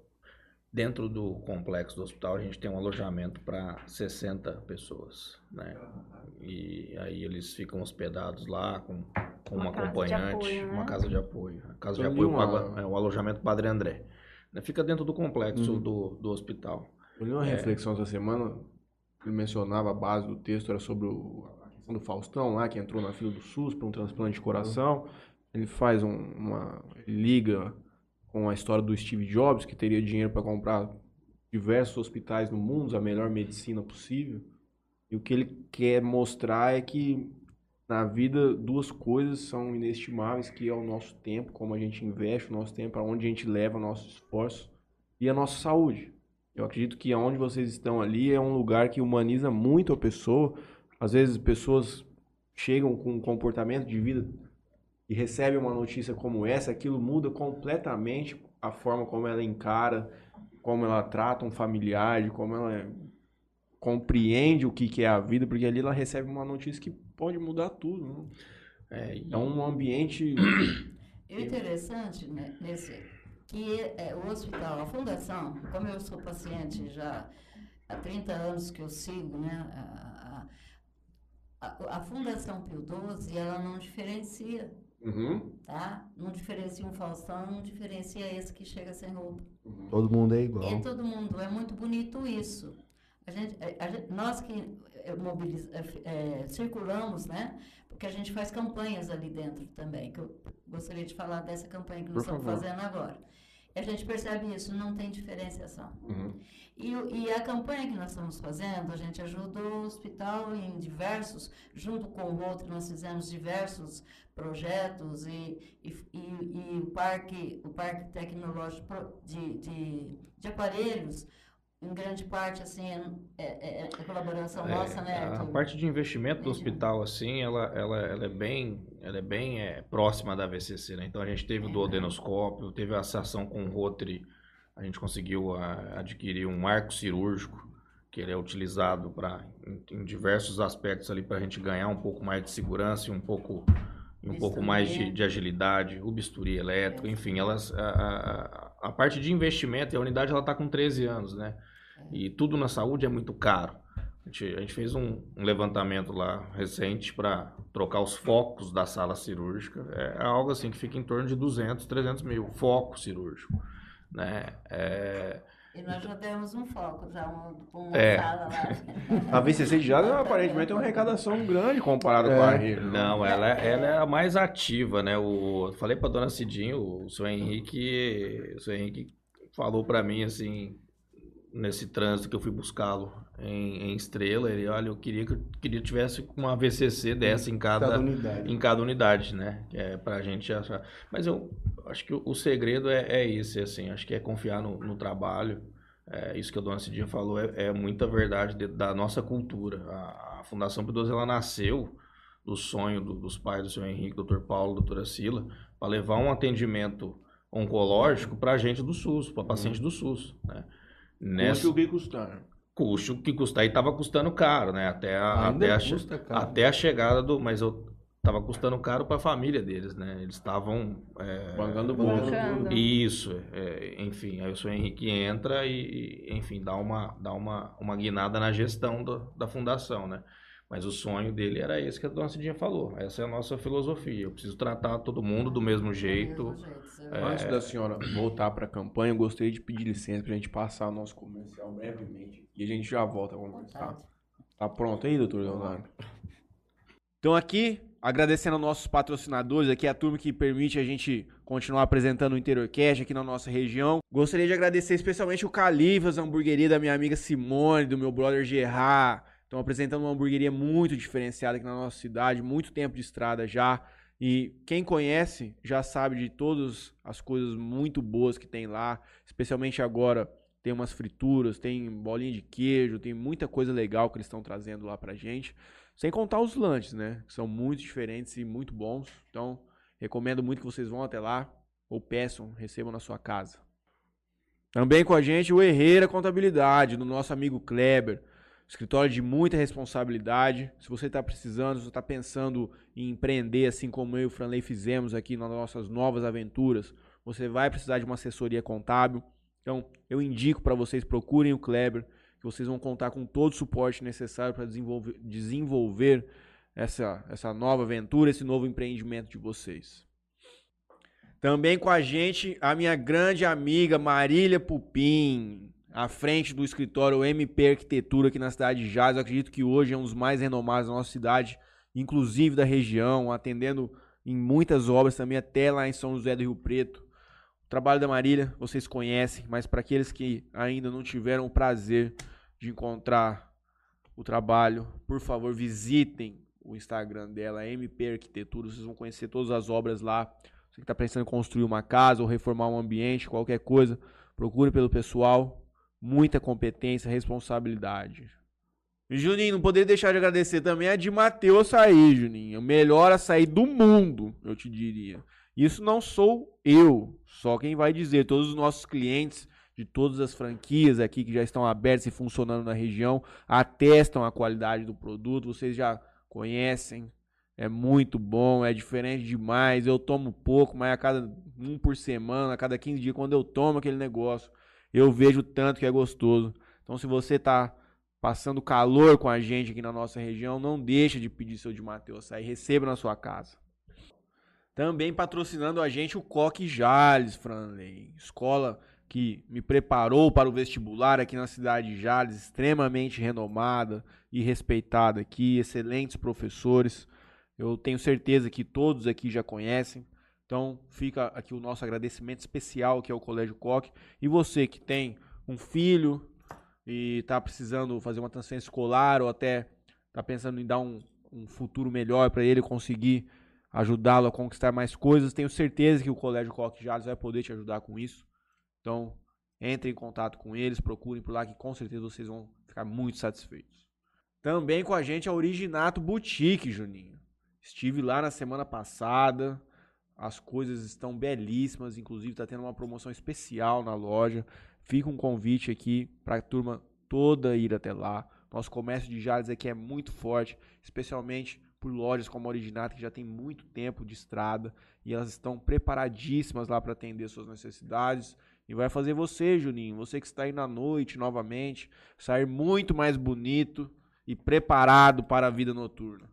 Dentro do complexo do hospital, a gente tem um alojamento para 60 pessoas, né? E aí eles ficam hospedados lá com, com uma, Uma casa de acompanhante, apoio, né? uma casa de apoio. A casa de li apoio uma- paga- é o alojamento Padre André. Né? Fica dentro do complexo Uhum. do, do hospital. Eu li uma reflexão essa semana, ele mencionava a base do texto, era sobre o- a questão do Faustão lá, que entrou na fila do SUS para um transplante de coração. Ele faz um- uma. liga com a história do Steve Jobs, que teria dinheiro para comprar diversos hospitais no mundo, a melhor medicina possível. E o que ele quer mostrar é que na vida duas coisas são inestimáveis, que é o nosso tempo, como a gente investe o nosso tempo, aonde a gente leva o nosso esforço e a nossa saúde. Eu acredito que aonde vocês estão ali é um lugar que humaniza muito a pessoa. Às vezes pessoas chegam com um comportamento de vida e recebem uma notícia como essa, aquilo muda completamente a forma como ela encara, como ela trata um familiar, de como ela compreende o que é a vida, porque ali ela recebe uma notícia que pode mudar tudo. né? É, e- É um ambiente E o interessante né, nesse, que é, o hospital, a fundação, como eu sou paciente já há 30 anos que eu sigo, né, a, a, a- Fundação Pio XII, ela não diferencia, Uhum. tá? Não diferencia um Faustão, não diferencia esse que chega sem roupa. Todo mundo é igual. É todo mundo, é muito bonito isso. A gente, a- a gente- nós que eh, mobiliz- eh, eh, circulamos, né? Porque a gente faz campanhas ali dentro também, que eu gostaria de falar dessa campanha que nós Por estamos favor. fazendo agora. E a gente percebe isso, não tem diferenciação. Uhum. E, e a campanha que nós estamos fazendo, a gente ajudou o hospital em diversos, junto com o outro, nós fizemos diversos projetos e, e, e- e o parque, o parque tecnológico de, de, de aparelhos, em grande parte, assim, é, é, é- é colaboração É, nossa, né? a Arthur? parte de investimento do hospital, assim, ela, ela, ela é bem, ela é bem é, próxima da VCC, né? Então a gente teve o duodenoscópio, teve a ação com o Rotary, a gente conseguiu a- adquirir um arco cirúrgico, que ele é utilizado para em, em diversos aspectos ali para a gente ganhar um pouco mais de segurança e um pouco um pouco Bisturi. mais de, de agilidade, o bisturi elétrico, enfim, elas a, a, a- a parte de investimento, a unidade ela está com 13 anos, né? E tudo na saúde é muito caro. A gente, a gente fez um, um levantamento lá recente para trocar os focos da sala cirúrgica. É algo assim que fica em torno de 200, 300 mil foco cirúrgico, né? É, E nós já demos um foco, já um, uma É. sala lá. A VCC de Jales aparentemente tem uma arrecadação grande comparada com a rede. né? Não, ela, ela é a mais ativa, né? O, eu falei pra dona Cidinho, o seu Henrique, o seu Henrique falou pra mim assim, nesse trânsito que eu fui buscá-lo em, em Estrela, ele, olha, eu queria que eu queria que tivesse uma VCC dessa em cada, Cada unidade. em cada unidade, né? É pra gente achar. Mas eu acho que o, o segredo é, é esse, assim, acho que é confiar no, no trabalho. É, isso que a dona Cidinha falou é, é muita verdade de- da nossa cultura. A, a Fundação XII, ela nasceu do sonho do- dos pais do senhor Henrique, doutor Paulo, doutora Sila, para levar um atendimento oncológico para gente do SUS, para paciente do SUS, né? Custe o que custar. custo que custar e estava custando caro, né? Até a, até a, até a chegada do, mas eu tava custando caro para a família deles, né? Eles estavam é, Bancando o bolso. Isso, é, enfim, aí o senhor Henrique entra e, e, enfim, dá uma, dá uma, uma guinada na gestão do- da fundação, né? Mas o sonho dele era esse que a dona Cidinha falou. Essa é a nossa filosofia. Eu preciso tratar todo mundo do mesmo jeito. Do mesmo jeito, você- É. Antes da senhora voltar para a campanha, eu gostaria de pedir licença para a gente passar o nosso comercial brevemente. E a gente já volta a conversar. Tá pronto aí, doutor Leonardo? Então aqui agradecendo aos nossos patrocinadores aqui, a turma que permite a gente continuar apresentando o Interiorcast aqui na nossa região. Gostaria de agradecer especialmente o Califas, a hamburgueria da minha amiga Simone, do meu brother Gerard. Estão apresentando uma hamburgueria muito diferenciada aqui na nossa cidade, muito tempo de estrada já. E quem conhece já sabe de todas as coisas muito boas que tem lá, especialmente agora tem umas frituras, tem bolinha de queijo, tem muita coisa legal que eles estão trazendo lá pra gente. Sem contar os lanches, né? Que são muito diferentes e muito bons. Então, recomendo muito que vocês vão até lá ou peçam, recebam na sua casa. Também com a gente o Herreira Contabilidade, do nosso amigo Kleber. Escritório de muita responsabilidade. Se você está precisando, se você está pensando em empreender, assim como eu e o Franley fizemos aqui nas nossas novas aventuras, você vai precisar de uma assessoria contábil. Então, eu indico para vocês, procurem o Kleber, que vocês vão contar com todo o suporte necessário para desenvolver, desenvolver essa, essa nova aventura, esse novo empreendimento de vocês. Também com a gente, a minha grande amiga Marília Pupim, à frente do escritório MP Arquitetura aqui na cidade de Jales. Eu acredito que hoje é um dos mais renomados da nossa cidade, inclusive da região, atendendo em muitas obras também, até lá em São José do Rio Preto. O trabalho da Marília vocês conhecem, mas para aqueles que ainda não tiveram o prazer de encontrar o trabalho, por favor, visitem o Instagram dela, MP Arquitetura. Vocês vão conhecer todas as obras lá. Você que está pensando em construir uma casa ou reformar um ambiente, qualquer coisa, procure pelo pessoal muita competência, responsabilidade. Juninho, não poderia deixar de agradecer também a de Mateus Açaí, Juninho. O melhor açaí do mundo, eu te diria. Isso não sou eu, só quem vai dizer. Todos os nossos clientes de todas as franquias aqui que já estão abertas e funcionando na região atestam a qualidade do produto. Vocês já conhecem. É muito bom, é diferente demais. Eu tomo pouco, mas a cada um por semana, a cada 15 dias, quando eu tomo aquele negócio, eu vejo tanto que é gostoso. Então, se você está passando calor com a gente aqui na nossa região, não deixa de pedir seu de Mateus sair, receba na sua casa. Também patrocinando a gente o Coque Jales, Franley, escola que me preparou para o vestibular aqui na cidade de Jales, extremamente renomada e respeitada aqui, excelentes professores. Eu tenho certeza que todos aqui já conhecem. Então fica aqui o nosso agradecimento especial que é o Colégio Coque. E você que tem um filho e está precisando fazer uma transferência escolar ou até está pensando em dar um, um futuro melhor para ele conseguir ajudá-lo a conquistar mais coisas, tenho certeza que o Colégio Coque Jales vai poder te ajudar com isso. Então entre em contato com eles, procurem por lá que com certeza vocês vão ficar muito satisfeitos. Também com a gente a Originato Boutique, Juninho. Estive lá na semana passada, as coisas estão belíssimas, inclusive está tendo uma promoção especial na loja. Fica um convite aqui para a turma toda ir até lá. Nosso comércio de Jales aqui é muito forte, especialmente por lojas como a Originato, que já tem muito tempo de estrada e elas estão preparadíssimas lá para atender suas necessidades. E vai fazer você, Juninho, você que está aí na noite novamente, sair muito mais bonito e preparado para a vida noturna.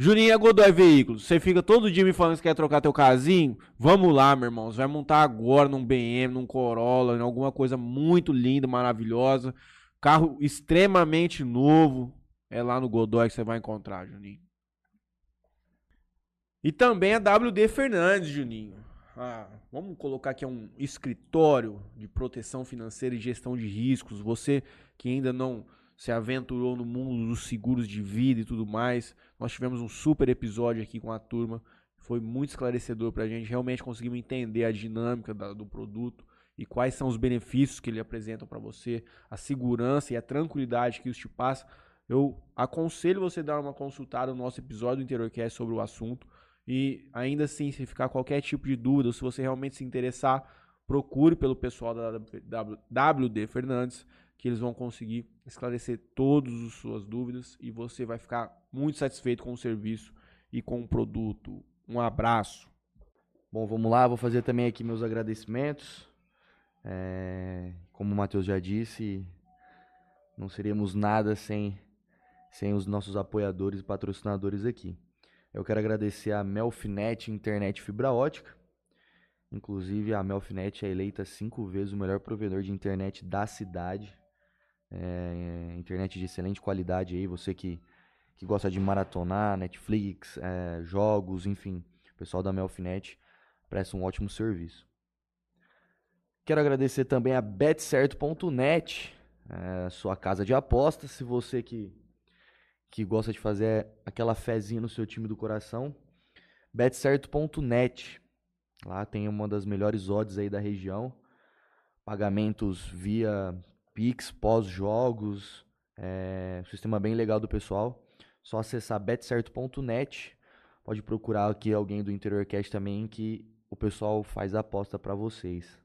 Juninho é Godoy Veículos. Você fica todo dia me falando que quer trocar teu casinho? Vamos lá, meu irmão. Você vai montar agora num BM, num Corolla, em alguma coisa muito linda, maravilhosa. Carro extremamente novo. É lá no Godoy que você vai encontrar, Juninho. E também a WD Fernandes, Juninho. Ah, vamos colocar aqui um escritório de proteção financeira e gestão de riscos. Você que ainda não se aventurou no mundo dos seguros de vida e tudo mais. Nós tivemos um super episódio aqui com a turma. Foi muito esclarecedor para a gente. Realmente conseguimos entender a dinâmica da, do produto e quais são os benefícios que ele apresenta para você, a segurança e a tranquilidade que isso te passa. Eu aconselho você dar uma consultada no nosso episódio do Interiorcast sobre o assunto. E ainda assim, se ficar qualquer tipo de dúvida, ou se você realmente se interessar, procure pelo pessoal da WD Fernandes que eles vão conseguir esclarecer todas as suas dúvidas e você vai ficar muito satisfeito com o serviço e com o produto. Um abraço. Bom, vamos lá, vou fazer também aqui meus agradecimentos. É, como o Matheus já disse, não seríamos nada sem, sem os nossos apoiadores e patrocinadores aqui. Eu quero agradecer a Melfinet Internet Fibra Ótica. Inclusive, a Melfinet é eleita cinco vezes o melhor provedor de internet da cidade é, internet de excelente qualidade aí, você que, que gosta de maratonar, Netflix, é, jogos, enfim. O pessoal da Melfinet presta um ótimo serviço. Quero agradecer também a betcerto.net, é, sua casa de apostas. Se você que, que gosta de fazer aquela fezinha no seu time do coração, betcerto.net. Lá tem uma das melhores odds aí da região. Pagamentos via Pix, pós-jogos. É, sistema bem legal do pessoal. Só acessar betcerto.net. Pode procurar aqui alguém do Interior Cast também que o pessoal faz a aposta para vocês.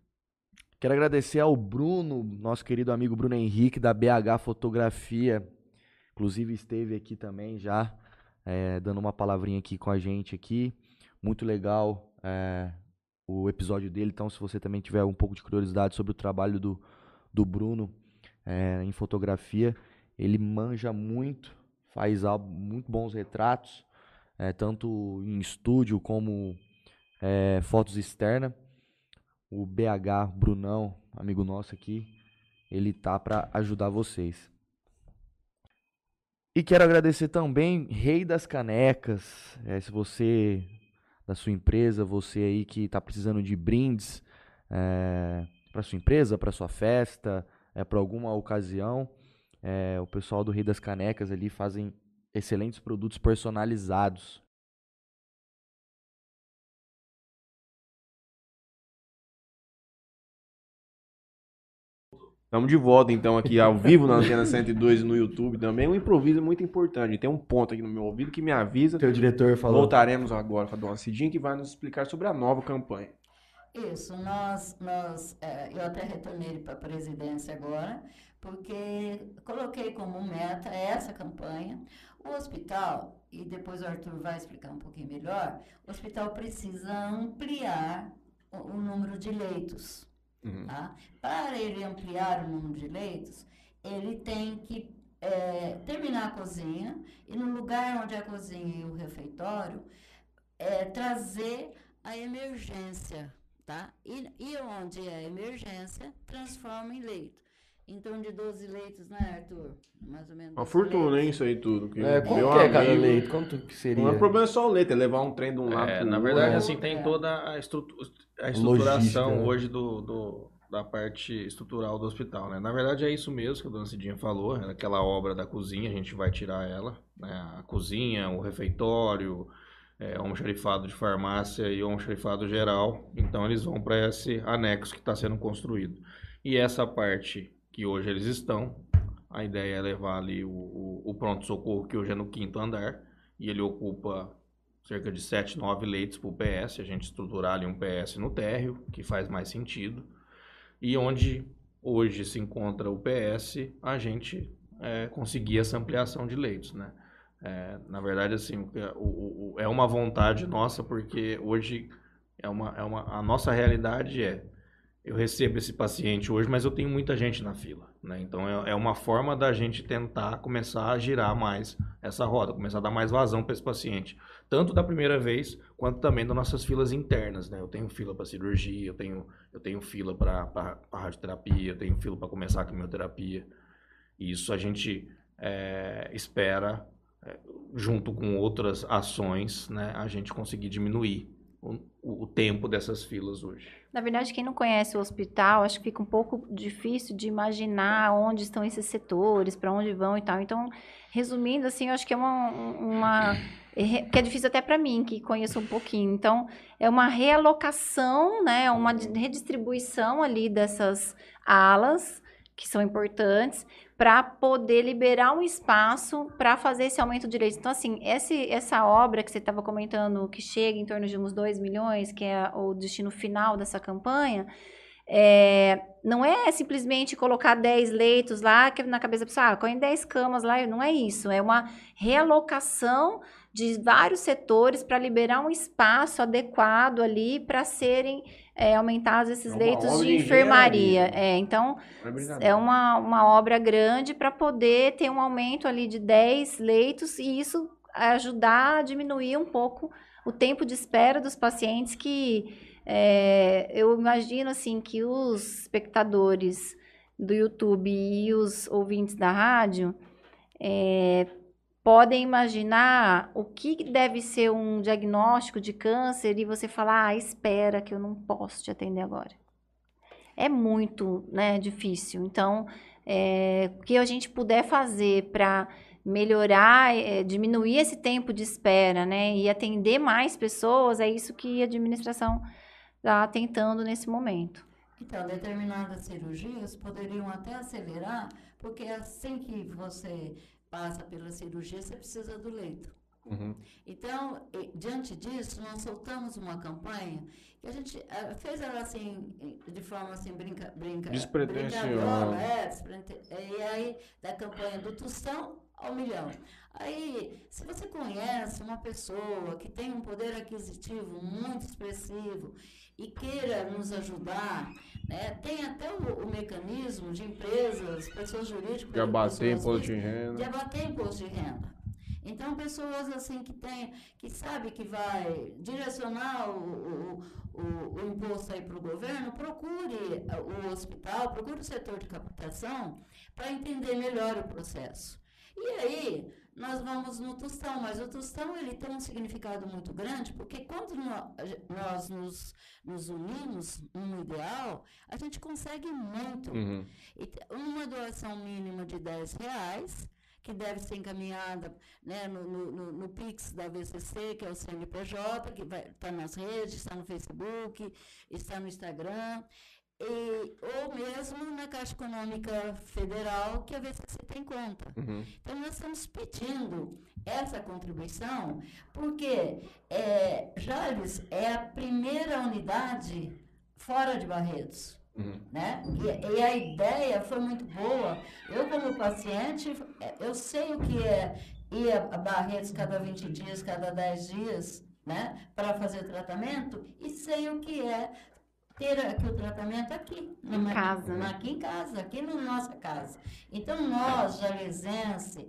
Quero agradecer ao Bruno, nosso querido amigo Bruno Henrique, da BH Fotografia. Inclusive esteve aqui também já, é, dando uma palavrinha aqui com a gente aqui. Muito legal é, o episódio dele. Então, se você também tiver um pouco de curiosidade sobre o trabalho do, do Bruno é, em fotografia, ele manja muito, faz muito bons retratos, é, tanto em estúdio como é, fotos externas. O BH Brunão, amigo nosso aqui, ele tá para ajudar vocês. E quero agradecer também Rei das Canecas. É, se você da sua empresa, você aí que está precisando de brindes é, para sua empresa, para sua festa, é, para alguma ocasião, é, o pessoal do Rei das Canecas ali fazem excelentes produtos personalizados. Estamos de volta então aqui ao vivo na Antena 102 no YouTube também. Um improviso muito importante. Tem um ponto aqui no meu ouvido que me avisa. Teu diretor falou. Voltaremos agora com a Dona Cidinha que vai nos explicar sobre a nova campanha. Isso, nós, nós é, eu até retornei para a presidência agora, porque coloquei como meta essa campanha. O hospital, e depois o Arthur vai explicar um pouquinho melhor, o hospital precisa ampliar o, o número de leitos. Uhum. Tá? Para ele ampliar o número de leitos, ele tem que é, terminar a cozinha e no lugar onde é a cozinha e o refeitório, é, trazer a emergência, tá? E, e onde é emergência, transforma em leito. Então, de 12 leitos, né, Arthur? Mais ou menos. Uma fortuna, hein, isso aí tudo. Que é, quanto que é cada leito? Quanto que seria? Não é problema só o leito, é levar um trem de um lado é, pro Na verdade, assim, tem é. toda a, estrutura, a estruturação Logística, né? hoje do, do, da parte estrutural do hospital, né? Na verdade, é isso mesmo que a dona Cidinha falou, é aquela obra da cozinha, a gente vai tirar ela, né? A cozinha, o refeitório, é, xerifado de farmácia e xerifado geral. Então, eles vão para esse anexo que está sendo construído. E essa parte que hoje eles estão. A ideia é levar ali o, o, o pronto-socorro, que hoje é no quinto andar, e ele ocupa cerca de 7, 9 leitos por PS. A gente estruturar ali um PS no térreo, que faz mais sentido. E onde hoje se encontra o PS, a gente é, conseguir essa ampliação de leitos, né? É, na verdade, assim, o, o, é uma vontade nossa, porque hoje é uma, é uma, a nossa realidade é eu recebo esse paciente hoje, mas eu tenho muita gente na fila. Né? Então é, é, uma forma da gente tentar começar a girar mais essa roda, começar a dar mais vazão para esse paciente. Tanto da primeira vez, quanto também das nossas filas internas. Né? Eu tenho fila para cirurgia, eu tenho, eu tenho fila para radioterapia, eu tenho fila para começar a quimioterapia. E isso a gente é, espera, é, junto com outras ações, né, a gente conseguir diminuir o, o tempo dessas filas hoje. Na verdade, quem não conhece o hospital, acho que fica um pouco difícil de imaginar onde estão esses setores, para onde vão e tal. Então, resumindo, assim, acho que é uma, uma que é difícil até para mim, que conheço um pouquinho. Então, é uma realocação, né, uma redistribuição ali dessas alas que são importantes para poder liberar um espaço para fazer esse aumento de leite. Então, assim, esse, essa obra que você estava comentando, que chega em torno de uns 2 milhões, que é o destino final dessa campanha, é, não é simplesmente colocar 10 leitos lá que na cabeça da pessoa, ah, põe 10 camas lá, não é isso, é uma realocação de vários setores para liberar um espaço adequado ali para serem é, aumentados esses é leitos de enfermaria. É, então, é uma, uma obra grande para poder ter um aumento ali de 10 leitos e isso ajudar a diminuir um pouco o tempo de espera dos pacientes que é, eu imagino assim que os espectadores do YouTube e os ouvintes da rádio é, podem imaginar o que deve ser um diagnóstico de câncer e você falar, ah, espera que eu não posso te atender agora. É muito né, difícil. Então, é, o que a gente puder fazer para melhorar, é, diminuir esse tempo de espera, né, e atender mais pessoas, é isso que a administração está tentando nesse momento. Então, determinadas cirurgias poderiam até acelerar, porque assim que você passa pela cirurgia, você precisa do leito. Uhum. Então, diante disso, nós soltamos uma campanha que a gente eh, fez ela assim, de forma assim, brinca, brinca, brincadeira, é, e aí, da campanha do tostão ao milhão. Aí, se você conhece uma pessoa que tem um poder aquisitivo muito expressivo e queira nos ajudar, né, tem até o, o mecanismo de empresas, pessoas jurídicas, De abater imposto de renda. de abater imposto de renda. Então, pessoas assim que tem, que sabe que vai direcionar o, o, o, o imposto aí para o governo, procure o hospital, procure o setor de captação para entender melhor o processo. E aí, nós vamos no tostão, mas o tostão ele tem um significado muito grande, porque quando nó- nós nos, nos unimos num ideal, a gente consegue muito. Uhum. Uma doação mínima de 10 reais, que deve ser encaminhada né, no, no, no- no Pix da VCC, que é o CNPJ, que está nas redes, está no Facebook, está no Instagram, e, ou mesmo na Caixa Econômica Federal, que a VCC tem conta. Uhum. Então, nós estamos pedindo essa contribuição, porque é, Jales é a primeira unidade fora de Barretos Uhum. né? E, e a ideia foi muito boa. Eu, como paciente, eh, eu sei o que é ir a Barretos cada 20 dias, cada 10 dias, né? Para fazer tratamento, e sei o que é ter aqui o tratamento aqui. Em numa- casa, né? Aqui em casa, aqui na nossa casa. Então, nós, jalesense,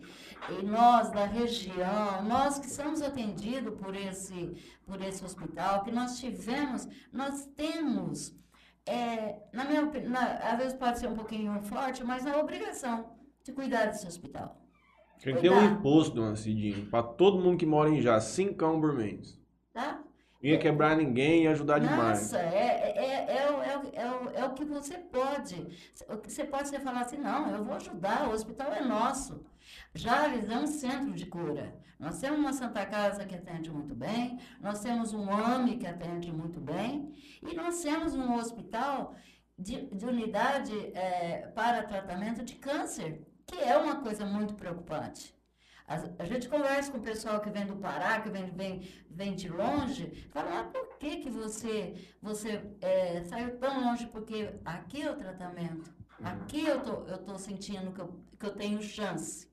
e nós da região, nós que somos atendidos por esse, por esse hospital, que nós tivemos, nós temos é, na minha opinião, às vezes pode ser um pouquinho forte, mas a obrigação de cuidar desse hospital. Tem que ter um imposto, dona Cidinha, pra todo mundo que mora em Já, cincão por mês. Tá? Ia quebrar ninguém e ajudar demais. Nossa, é, é, é, o- é, o- é, é que você pode. Você pode você falar assim, não, eu vou ajudar, o hospital é nosso. Jales é um centro de cura. Nós temos uma Santa Casa que atende muito bem, nós temos um AME que atende muito bem, e nós temos um hospital de, de unidade eh, para tratamento de câncer, que é uma coisa muito preocupante. A, a gente conversa com o pessoal que vem do Pará, que vem, vem, vem de longe, fala, ah, por que, que você, você eh, saiu tão longe? Porque aqui é o tratamento, aqui eu tô, eu tô sentindo que eu, que eu tenho chance.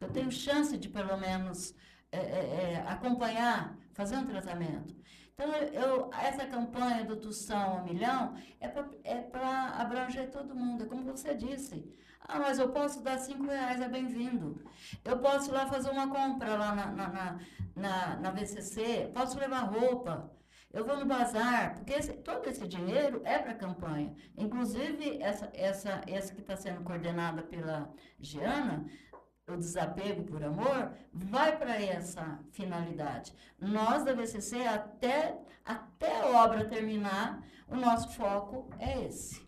Eu tenho chance de, pelo menos, eh, eh, eh, acompanhar, fazer um tratamento. Então, eu, essa campanha do Tução ao Milhão é para é abranger todo mundo, é como você disse. Ah, mas eu posso dar cinco reais, é bem-vindo. Eu posso ir lá fazer uma compra lá na, na, na, na, na VCC, posso levar roupa. Eu vou no bazar, porque esse- todo esse dinheiro é para a campanha. Inclusive, essa, essa, essa que está sendo coordenada pela Giana, o desapego por amor, vai para essa finalidade. Nós da VCC, até, até a obra terminar, o nosso foco é esse.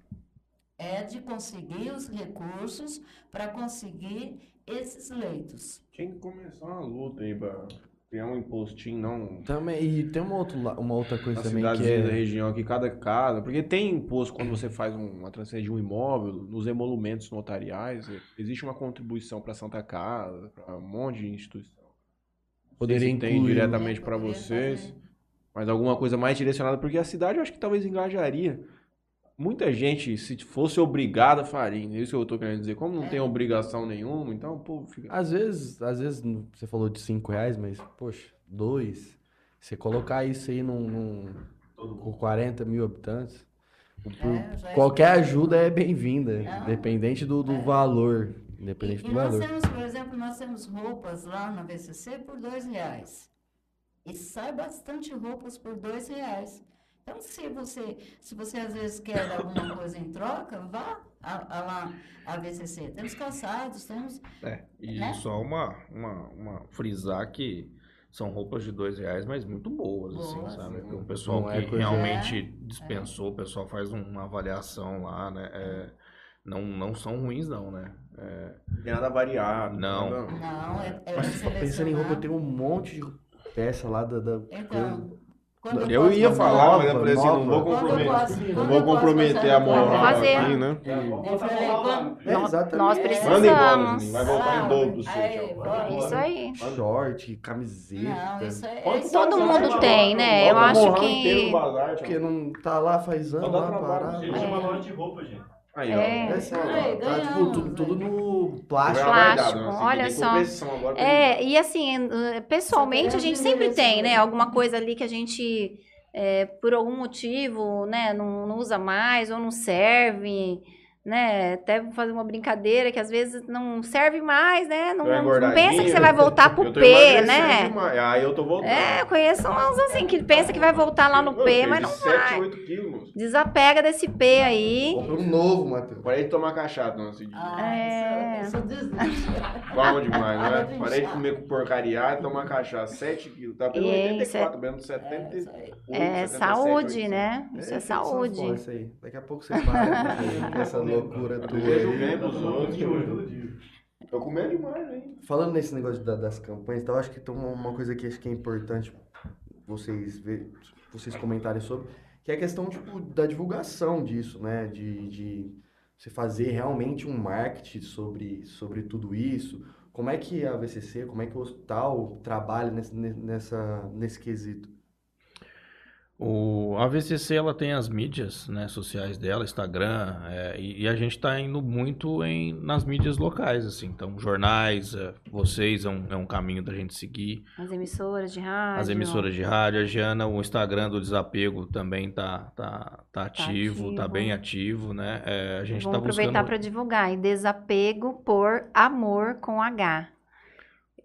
É de conseguir os recursos para conseguir esses leitos. Tinha que começar uma luta aí pra criar um impostinho, não. Também, e tem uma, outro, uma outra coisa também que cidadezinha da é... região aqui, cada casa. Porque tem imposto quando você faz um- uma transferência de um imóvel, nos emolumentos notariais, existe uma contribuição para Santa Casa, para um monte de instituição. Poderia se tem incluir- diretamente para vocês, fazer. mas alguma coisa mais direcionada, porque a cidade eu acho que talvez engajaria. Muita gente, se fosse obrigada, faria. É isso que eu tô querendo dizer. Como não É. tem obrigação nenhuma, então o povo fica. Às vezes, às vezes, você falou de 5 reais, mas, poxa, dois. Você colocar isso aí num, num- com 40 mil habitantes, É, é qualquer ajuda é bem-vinda, independente do, do É. valor. E, Independente e do nós valor. temos, por exemplo, nós temos roupas lá na VCC por dois reais. E sai bastante roupas por dois reais. Então, se você, se você às vezes quer alguma coisa em troca, vá a, a lá a VCC. Temos calçados, temos É, e Né? só uma, uma, uma frisar que são roupas de dois reais, mas muito boas, assim, Boas, sabe? sim. O pessoal Não é que realmente dispensou, o pessoal faz um- uma avaliação lá, né? É, não, não são ruins, não, né? É, Não tem nada variado. Não. nada- Não, é, é Mas pensando em roupa, selecionar. tem um monte de peça lá da, da coisa. Quando Eu posso ia falar, mas eu falei assim, não vou eu comprometer. posso- Não vou eu comprometer a moral aqui, né? Eu falei, quando, É, Nós- exatamente. nós Manda precisamos. embora. Vai voltar em dobro do seu, aí, tchau. bora. É isso aí. Short, camiseta. não, isso é... Todo é- mundo tem, né? Eu acho que-. Porque não tá lá faz anos, lá parado. gente. Eles chamam loja de roupa, gente. Aí, É. ó. É sério, Aí, tá tipo tudo, no plástico. Plástico, Vai dar, olha só. agora É, e assim, pessoalmente a gente as sempre tem, né? Alguma coisa ali que a gente, eh, por algum motivo, né, não, não usa mais ou não serve, né? Até vou fazer uma brincadeira que às vezes não serve mais, né? Não, uma não pensa que você vai voltar pro P, né? demais. Aí eu tô voltando. É, eu conheço uns assim que pensa que vai voltar lá no Eu P, mas não 7, vai. 8 quilos. Desapega desse P aí. Comprei um novo, Matheus. Parei de tomar cachaça, não, dia. Ah, É. isso, isso desiste. Bom demais, né? Parei de comer com porcaria e tomar cachaça. 7 quilos. Tá pelo É, 84, bebendo É, 78, isso aí. É 77, saúde, 80. né? Isso é ficção saúde. isso aí. Daqui a pouco você para com essa loucura Eu tua. vejo outros. Eu comia demais, hein? Falando nesse negócio da- das campanhas, então, eu acho que tem uma, uma coisa que acho que é importante vocês ver, vocês comentarem sobre, que é a questão tipo, da divulgação disso, né? De, de você fazer realmente um marketing sobre, sobre tudo isso. Como é que a VCC, como é que o hospital trabalha nesse, nessa, nesse quesito? O, a VCC ela tem as mídias né, sociais dela, Instagram, é, e, e a gente está indo muito em, nas mídias locais, assim. Então, jornais, é, vocês é um, é um caminho da gente seguir. As emissoras de rádio. As emissoras de rádio, a Giana, o Instagram do Desapego também tá, tá, tá ativo, tá, ativo. bem ativo, né? É, a gente Vamos tá aproveitar buscando... para divulgar. E desapego por amor com H.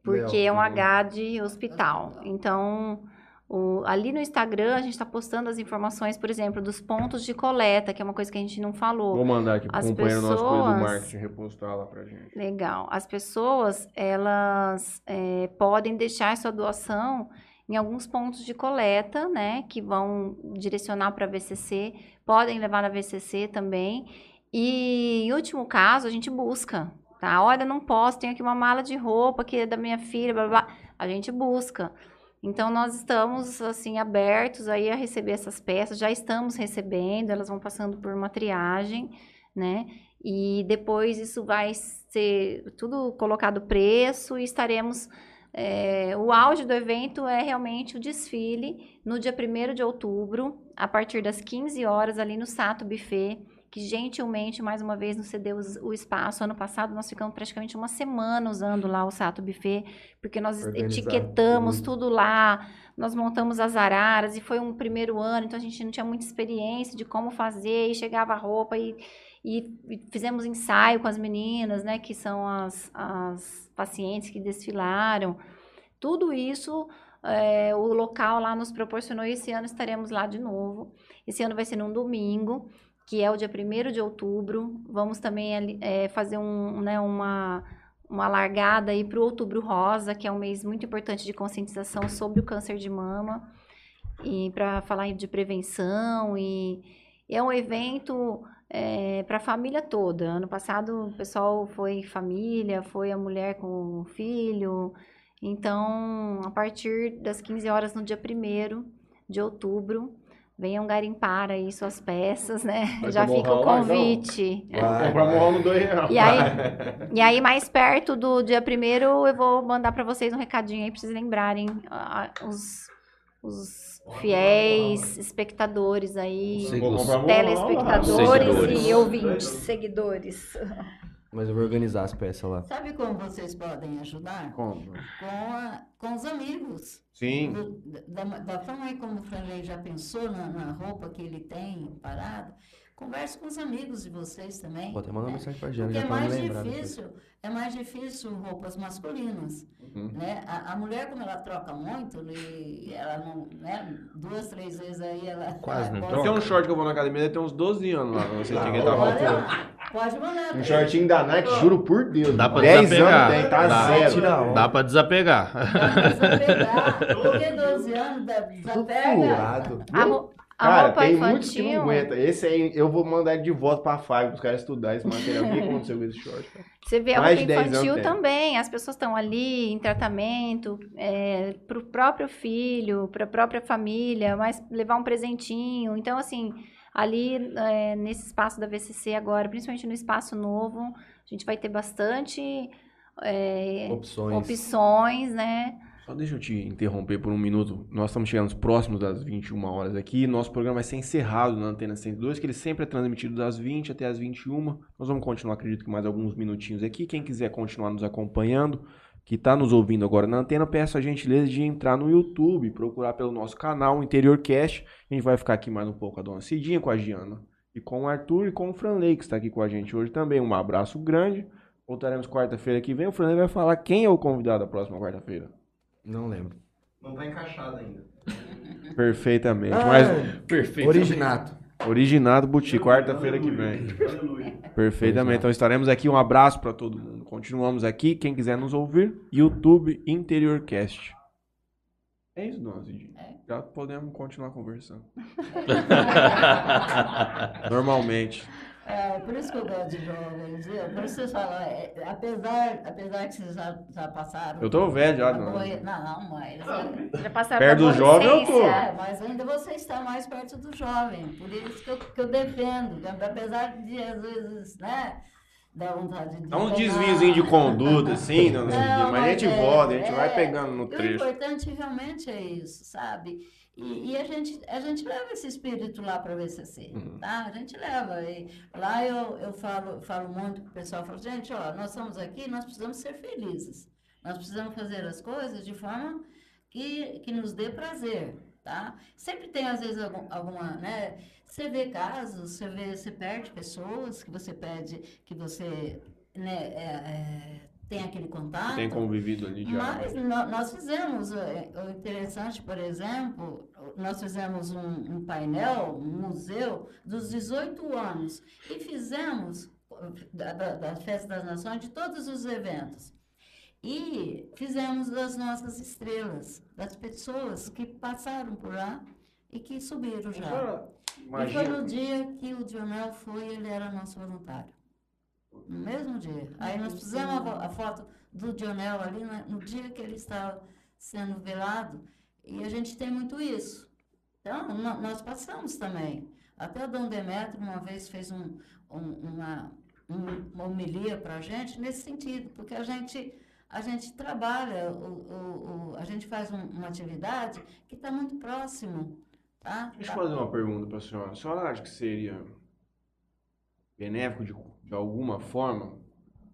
Porque é um. H de hospital. Então, o- ali no Instagram, a gente está postando as informações, por exemplo, dos pontos de coleta, que é uma coisa que a gente não falou. Vou mandar aqui pro As companheiro nosso coisa do pessoas- marketing repostar lá pra gente. Legal. As pessoas, elas é, podem deixar sua doação em alguns pontos de coleta, né? Que vão direcionar para a VCC. Podem levar na VCC também. E, em último caso, a gente busca, tá? Olha, não posso, tenho aqui uma mala de roupa que é da minha filha, blá, blá. blá. A gente busca. Então, nós estamos, assim, abertos aí a receber essas peças. Já estamos recebendo, elas vão passando por uma triagem, né? E depois isso vai ser tudo colocado preço e estaremos. é, o auge do evento é realmente o desfile no dia 1 de outubro, a partir das 15 horas, ali no Sato Buffet, que gentilmente, mais uma vez, nos cedeu o espaço. Ano passado, nós ficamos praticamente uma semana usando lá o Sato Buffet, porque nós Organizar etiquetamos tudo. tudo lá, nós montamos as araras, e foi um primeiro ano, então a gente não tinha muita experiência de como fazer, e chegava a roupa e e fizemos ensaio com as meninas, né, que são as, as pacientes que desfilaram. Tudo isso, é, o local lá nos proporcionou. e Esse ano estaremos lá de novo. Esse ano vai ser num domingo, que é o dia 1 de outubro. Vamos também é, fazer um, né, uma, uma largada aí para o Outubro Rosa, que é um mês muito importante de conscientização sobre o câncer de mama e para falar de prevenção e é um evento para a família toda. Ano passado o pessoal foi família, foi a mulher com o filho. Então, a partir das 15 horas no dia 1 de outubro, venham garimpar aí suas peças, né? Vai Já fica o convite. Vai, Comprar no dois reais. E aí, e aí, mais perto do dia 1 eu vou mandar para vocês um recadinho aí para vocês lembrarem ah, os, os fiéis espectadores aí, telespectadores Seguidores. e ouvintes, seguidores. Mas eu vou organizar as peças lá. Sabe como vocês podem ajudar? Como? Com, a- com os amigos. Sim. Do- da, da forma aí como o Franley já pensou na, na roupa que ele tem parada, converse com os amigos de vocês também. Até mandar uma né? mensagem pra Diana Porque é mais depois. difícil, é mais difícil roupas masculinas, Uhum. né? A, a mulher, como ela troca muito, e ela não, né? Duas, três vezes aí ela... Quase não troca. Tem um short que eu vou na academia, ele tem uns 12 anos lá. Você tinha que estar Pode, faltando. Pode mandar. Um shortinho da Nike, juro por Deus. Dá pra 10 desapegar. anos tem, tá Dá. zero. Onda. Dá pra desapegar. Precisa pegar, porque 12 anos desapega. furado. A, Cara, tem muitos que infantil. não aguentam. Esse aí, eu vou mandar ele de volta pra FAG, os caras estudar esse material. O que aconteceu com esse short? cara? Você vê a Mais roupa de 10 infantil tem. também. As pessoas estão ali em tratamento, é, para o próprio filho, para a própria família, mas levar um presentinho. Então, assim, ali é, nesse espaço da VCC agora, principalmente no espaço novo, a gente vai ter bastante é, Opções. opções, né? Só deixa eu te interromper por um minuto. Nós estamos chegando próximos das 21 horas aqui. Nosso programa vai ser encerrado na Antena 102, que ele sempre é transmitido das 20 até as 21. Nós vamos continuar, acredito que mais alguns minutinhos aqui. Quem quiser continuar nos acompanhando, que está nos ouvindo agora na antena, peço a gentileza de entrar no YouTube, procurar pelo nosso canal Interior Cast. A gente vai ficar aqui mais um pouco com a dona Cidinha, com a Giana, e com o Arthur e com o Franley, que está aqui com a gente hoje também. Um abraço grande. Voltaremos quarta-feira que vem. O Franley vai falar quem é o convidado da próxima quarta-feira. Não lembro. Não tá encaixado ainda. Perfeitamente. Ah, Mas Perfeito. Originato. Originado Buti, quarta-feira que vem. Perfeitamente. Então estaremos aqui. Um abraço para todo mundo. Continuamos aqui. Quem quiser nos ouvir, YouTube Interiorcast. É isso, dona Cidinha. Já podemos continuar conversando. Normalmente. É, por isso que eu gosto de jovens, viu? Por isso que vocês falam, é, apesar, apesar que vocês já, já passaram. Eu tô velho já, não. boia- Não, mas. Já passaram Perto do jovem, eu tô. É, mas ainda você está mais perto do jovem. Por isso que eu, que eu defendo. Apesar de, às vezes, né? Dar vontade de. Dá uns pegar- desviozinhos de conduta, assim, Cidinha. Não, Mas a gente é- volta, a gente vai é- pegando no O trecho. importante realmente é isso, sabe? E, e a, gente, a gente leva esse espírito lá para o VCC, Uhum. tá? A gente leva. E lá eu, eu falo, falo muito que o pessoal fala, gente, ó, nós estamos aqui, nós precisamos ser felizes. Nós precisamos fazer as coisas de forma que, que nos dê prazer, tá? Sempre tem, às vezes, algum- alguma, né? Você vê casos, você vê, você perde pessoas que você pede, que você, né, é, é, tem aquele contato. Tem convivido ali já. Mas nó- nós fizemos, eh, o interessante, por exemplo, nós fizemos um, um painel, um museu dos 18 anos e fizemos da, da, Festa das Nações de todos os eventos. E fizemos das nossas estrelas, das pessoas que passaram por lá e que subiram já. Senhora, E foi Imagina. no dia que o Dionel foi, ele era nosso voluntário. No mesmo dia. Aí nós fizemos a, vo- a foto do Dionel ali no dia que ele estava sendo velado. E a gente tem muito isso. Então, nó- nós passamos também. Até o Dom Demetrio uma vez fez um, um- uma, um- uma homilia para a gente nesse sentido, porque a gente, a gente trabalha, o, o- o- a gente faz um- uma atividade que está muito próximo. Tá? Deixa Tá- eu fazer uma pergunta para a senhora. A senhora acha que seria benéfico de, de alguma forma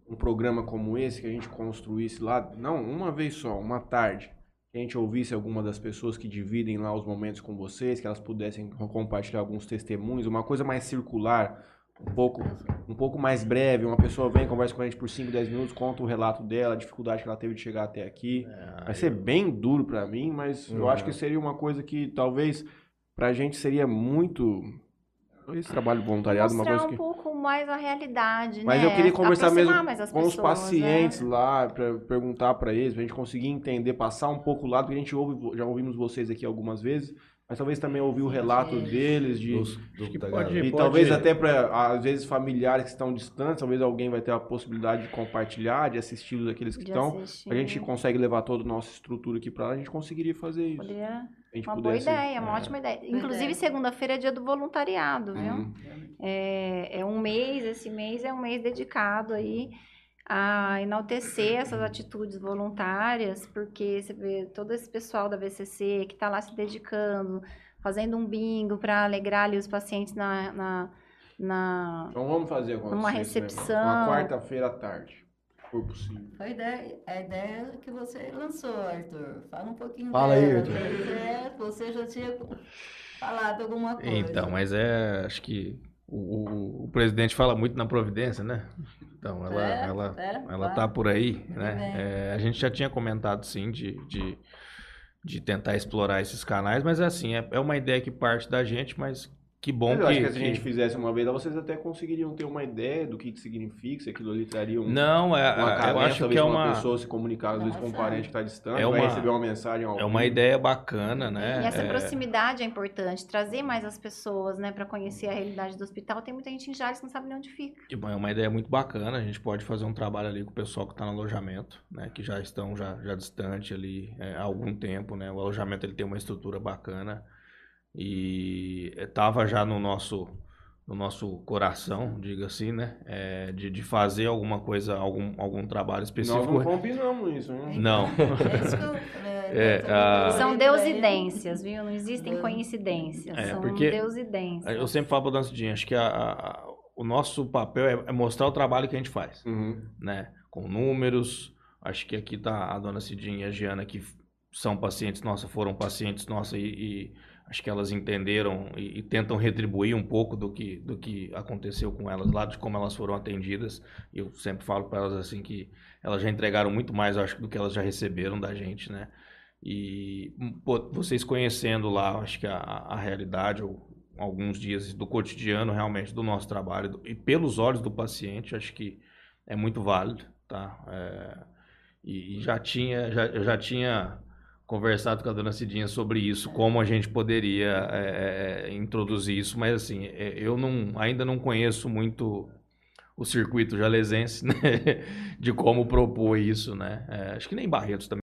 um programa como esse que a gente construísse lá, não, uma vez só, uma tarde, que a gente ouvisse alguma das pessoas que dividem lá os momentos com vocês, que elas pudessem compartilhar alguns testemunhos, uma coisa mais circular, um pouco, um pouco mais breve, uma pessoa vem, conversa com a gente por 5, 10 minutos, conta o relato dela, a dificuldade que ela teve de chegar até aqui. Vai ser bem duro pra mim, mas eu Uhum. acho que seria uma coisa que talvez pra gente seria muito esse trabalho voluntariado, uma Mostrar coisa um que pouco mais a realidade, mas né? eu queria conversar mesmo Aproximar mais as com os pessoas, pacientes né? lá, pra perguntar pra eles, pra gente conseguir entender, passar um pouco lá, porque a gente ouve, já ouvimos vocês aqui algumas vezes, mas talvez também ouvir o relato deles de Dos- do- que pode- galera. e pode- talvez até para às vezes familiares que estão distantes, talvez alguém vai ter a possibilidade de compartilhar, de assistir os aqueles que De estão. assistir. A gente consegue levar toda a nossa estrutura aqui pra lá, a gente conseguiria fazer isso. Poderia... Uma boa ideia, uma é. ótima ideia. Inclusive, é. segunda-feira é dia do voluntariado, viu? Uhum. É, é um mês, esse mês é um mês dedicado aí a enaltecer essas atitudes voluntárias, porque você vê todo esse pessoal da VCC que está lá se dedicando, fazendo um bingo para alegrar ali os pacientes na, na, na Então vamos fazer acontecer Numa recepção. Uma quarta-feira à tarde, for possível. Foi a ideia, a ideia que você lançou, Arthur. Fala um pouquinho Fala aí, dela. Arthur. É, você já tinha falado alguma coisa. Então, mas é. Acho que o, o- o presidente fala muito na Providência, né? Então, ela, É, ela, é, ela tá por aí, né? É, a gente já tinha comentado, sim, de, de, de tentar explorar esses canais, mas é assim, é, é uma ideia que parte da gente, mas que bom eu que. acho que se a gente fizesse uma vez, vocês até conseguiriam ter uma ideia do que que significa, se aquilo ali traria um, Não, é, uma eu carência, acho que é uma uma, pessoa se comunicar, às vezes, com um parente que está distante, É vai uma- receber uma mensagem é uma ideia bacana, né? E essa É, proximidade é importante, trazer mais as pessoas, né, para conhecer a realidade do hospital. Tem muita gente em Jales que não sabe nem onde fica. É uma ideia muito bacana. A gente pode fazer um trabalho ali com o pessoal que está no alojamento, né? Que já estão já, já distante ali é, há algum tempo, né? O alojamento ele tem uma estrutura bacana e estava já no nosso no nosso coração, diga assim, né? É, de, de fazer alguma coisa, algum, algum trabalho Nós específico. não combinamos isso, né? Não. É falei. É, eu tô a- falando São deusidências, viu? Não existem Deus. coincidências. É, São porque deusidências. Eu sempre falo para Dancidinha, acho que a- a- o nosso papel é, é mostrar o trabalho que a gente faz. Uhum. né? Com números. Acho que aqui tá a dona Cidinha e a Giana, que são pacientes nossa, foram pacientes nossa e, e acho que elas entenderam e, e tentam retribuir um pouco do que, do que aconteceu com elas lá, de como elas foram atendidas. Eu sempre falo para elas assim que elas já entregaram muito mais, acho, do que elas já receberam da gente, né? E pô, vocês conhecendo lá, acho que a, a realidade, ou alguns dias do cotidiano realmente do nosso trabalho do- e pelos olhos do paciente, acho que é muito válido, tá? É, e, e já tinha, já, eu já tinha conversado com a dona Cidinha sobre isso, como a gente poderia é, é, introduzir isso, mas assim, é, eu não, ainda não conheço muito o circuito jalesense, né? De como propor isso, né? É, acho que nem Barretos também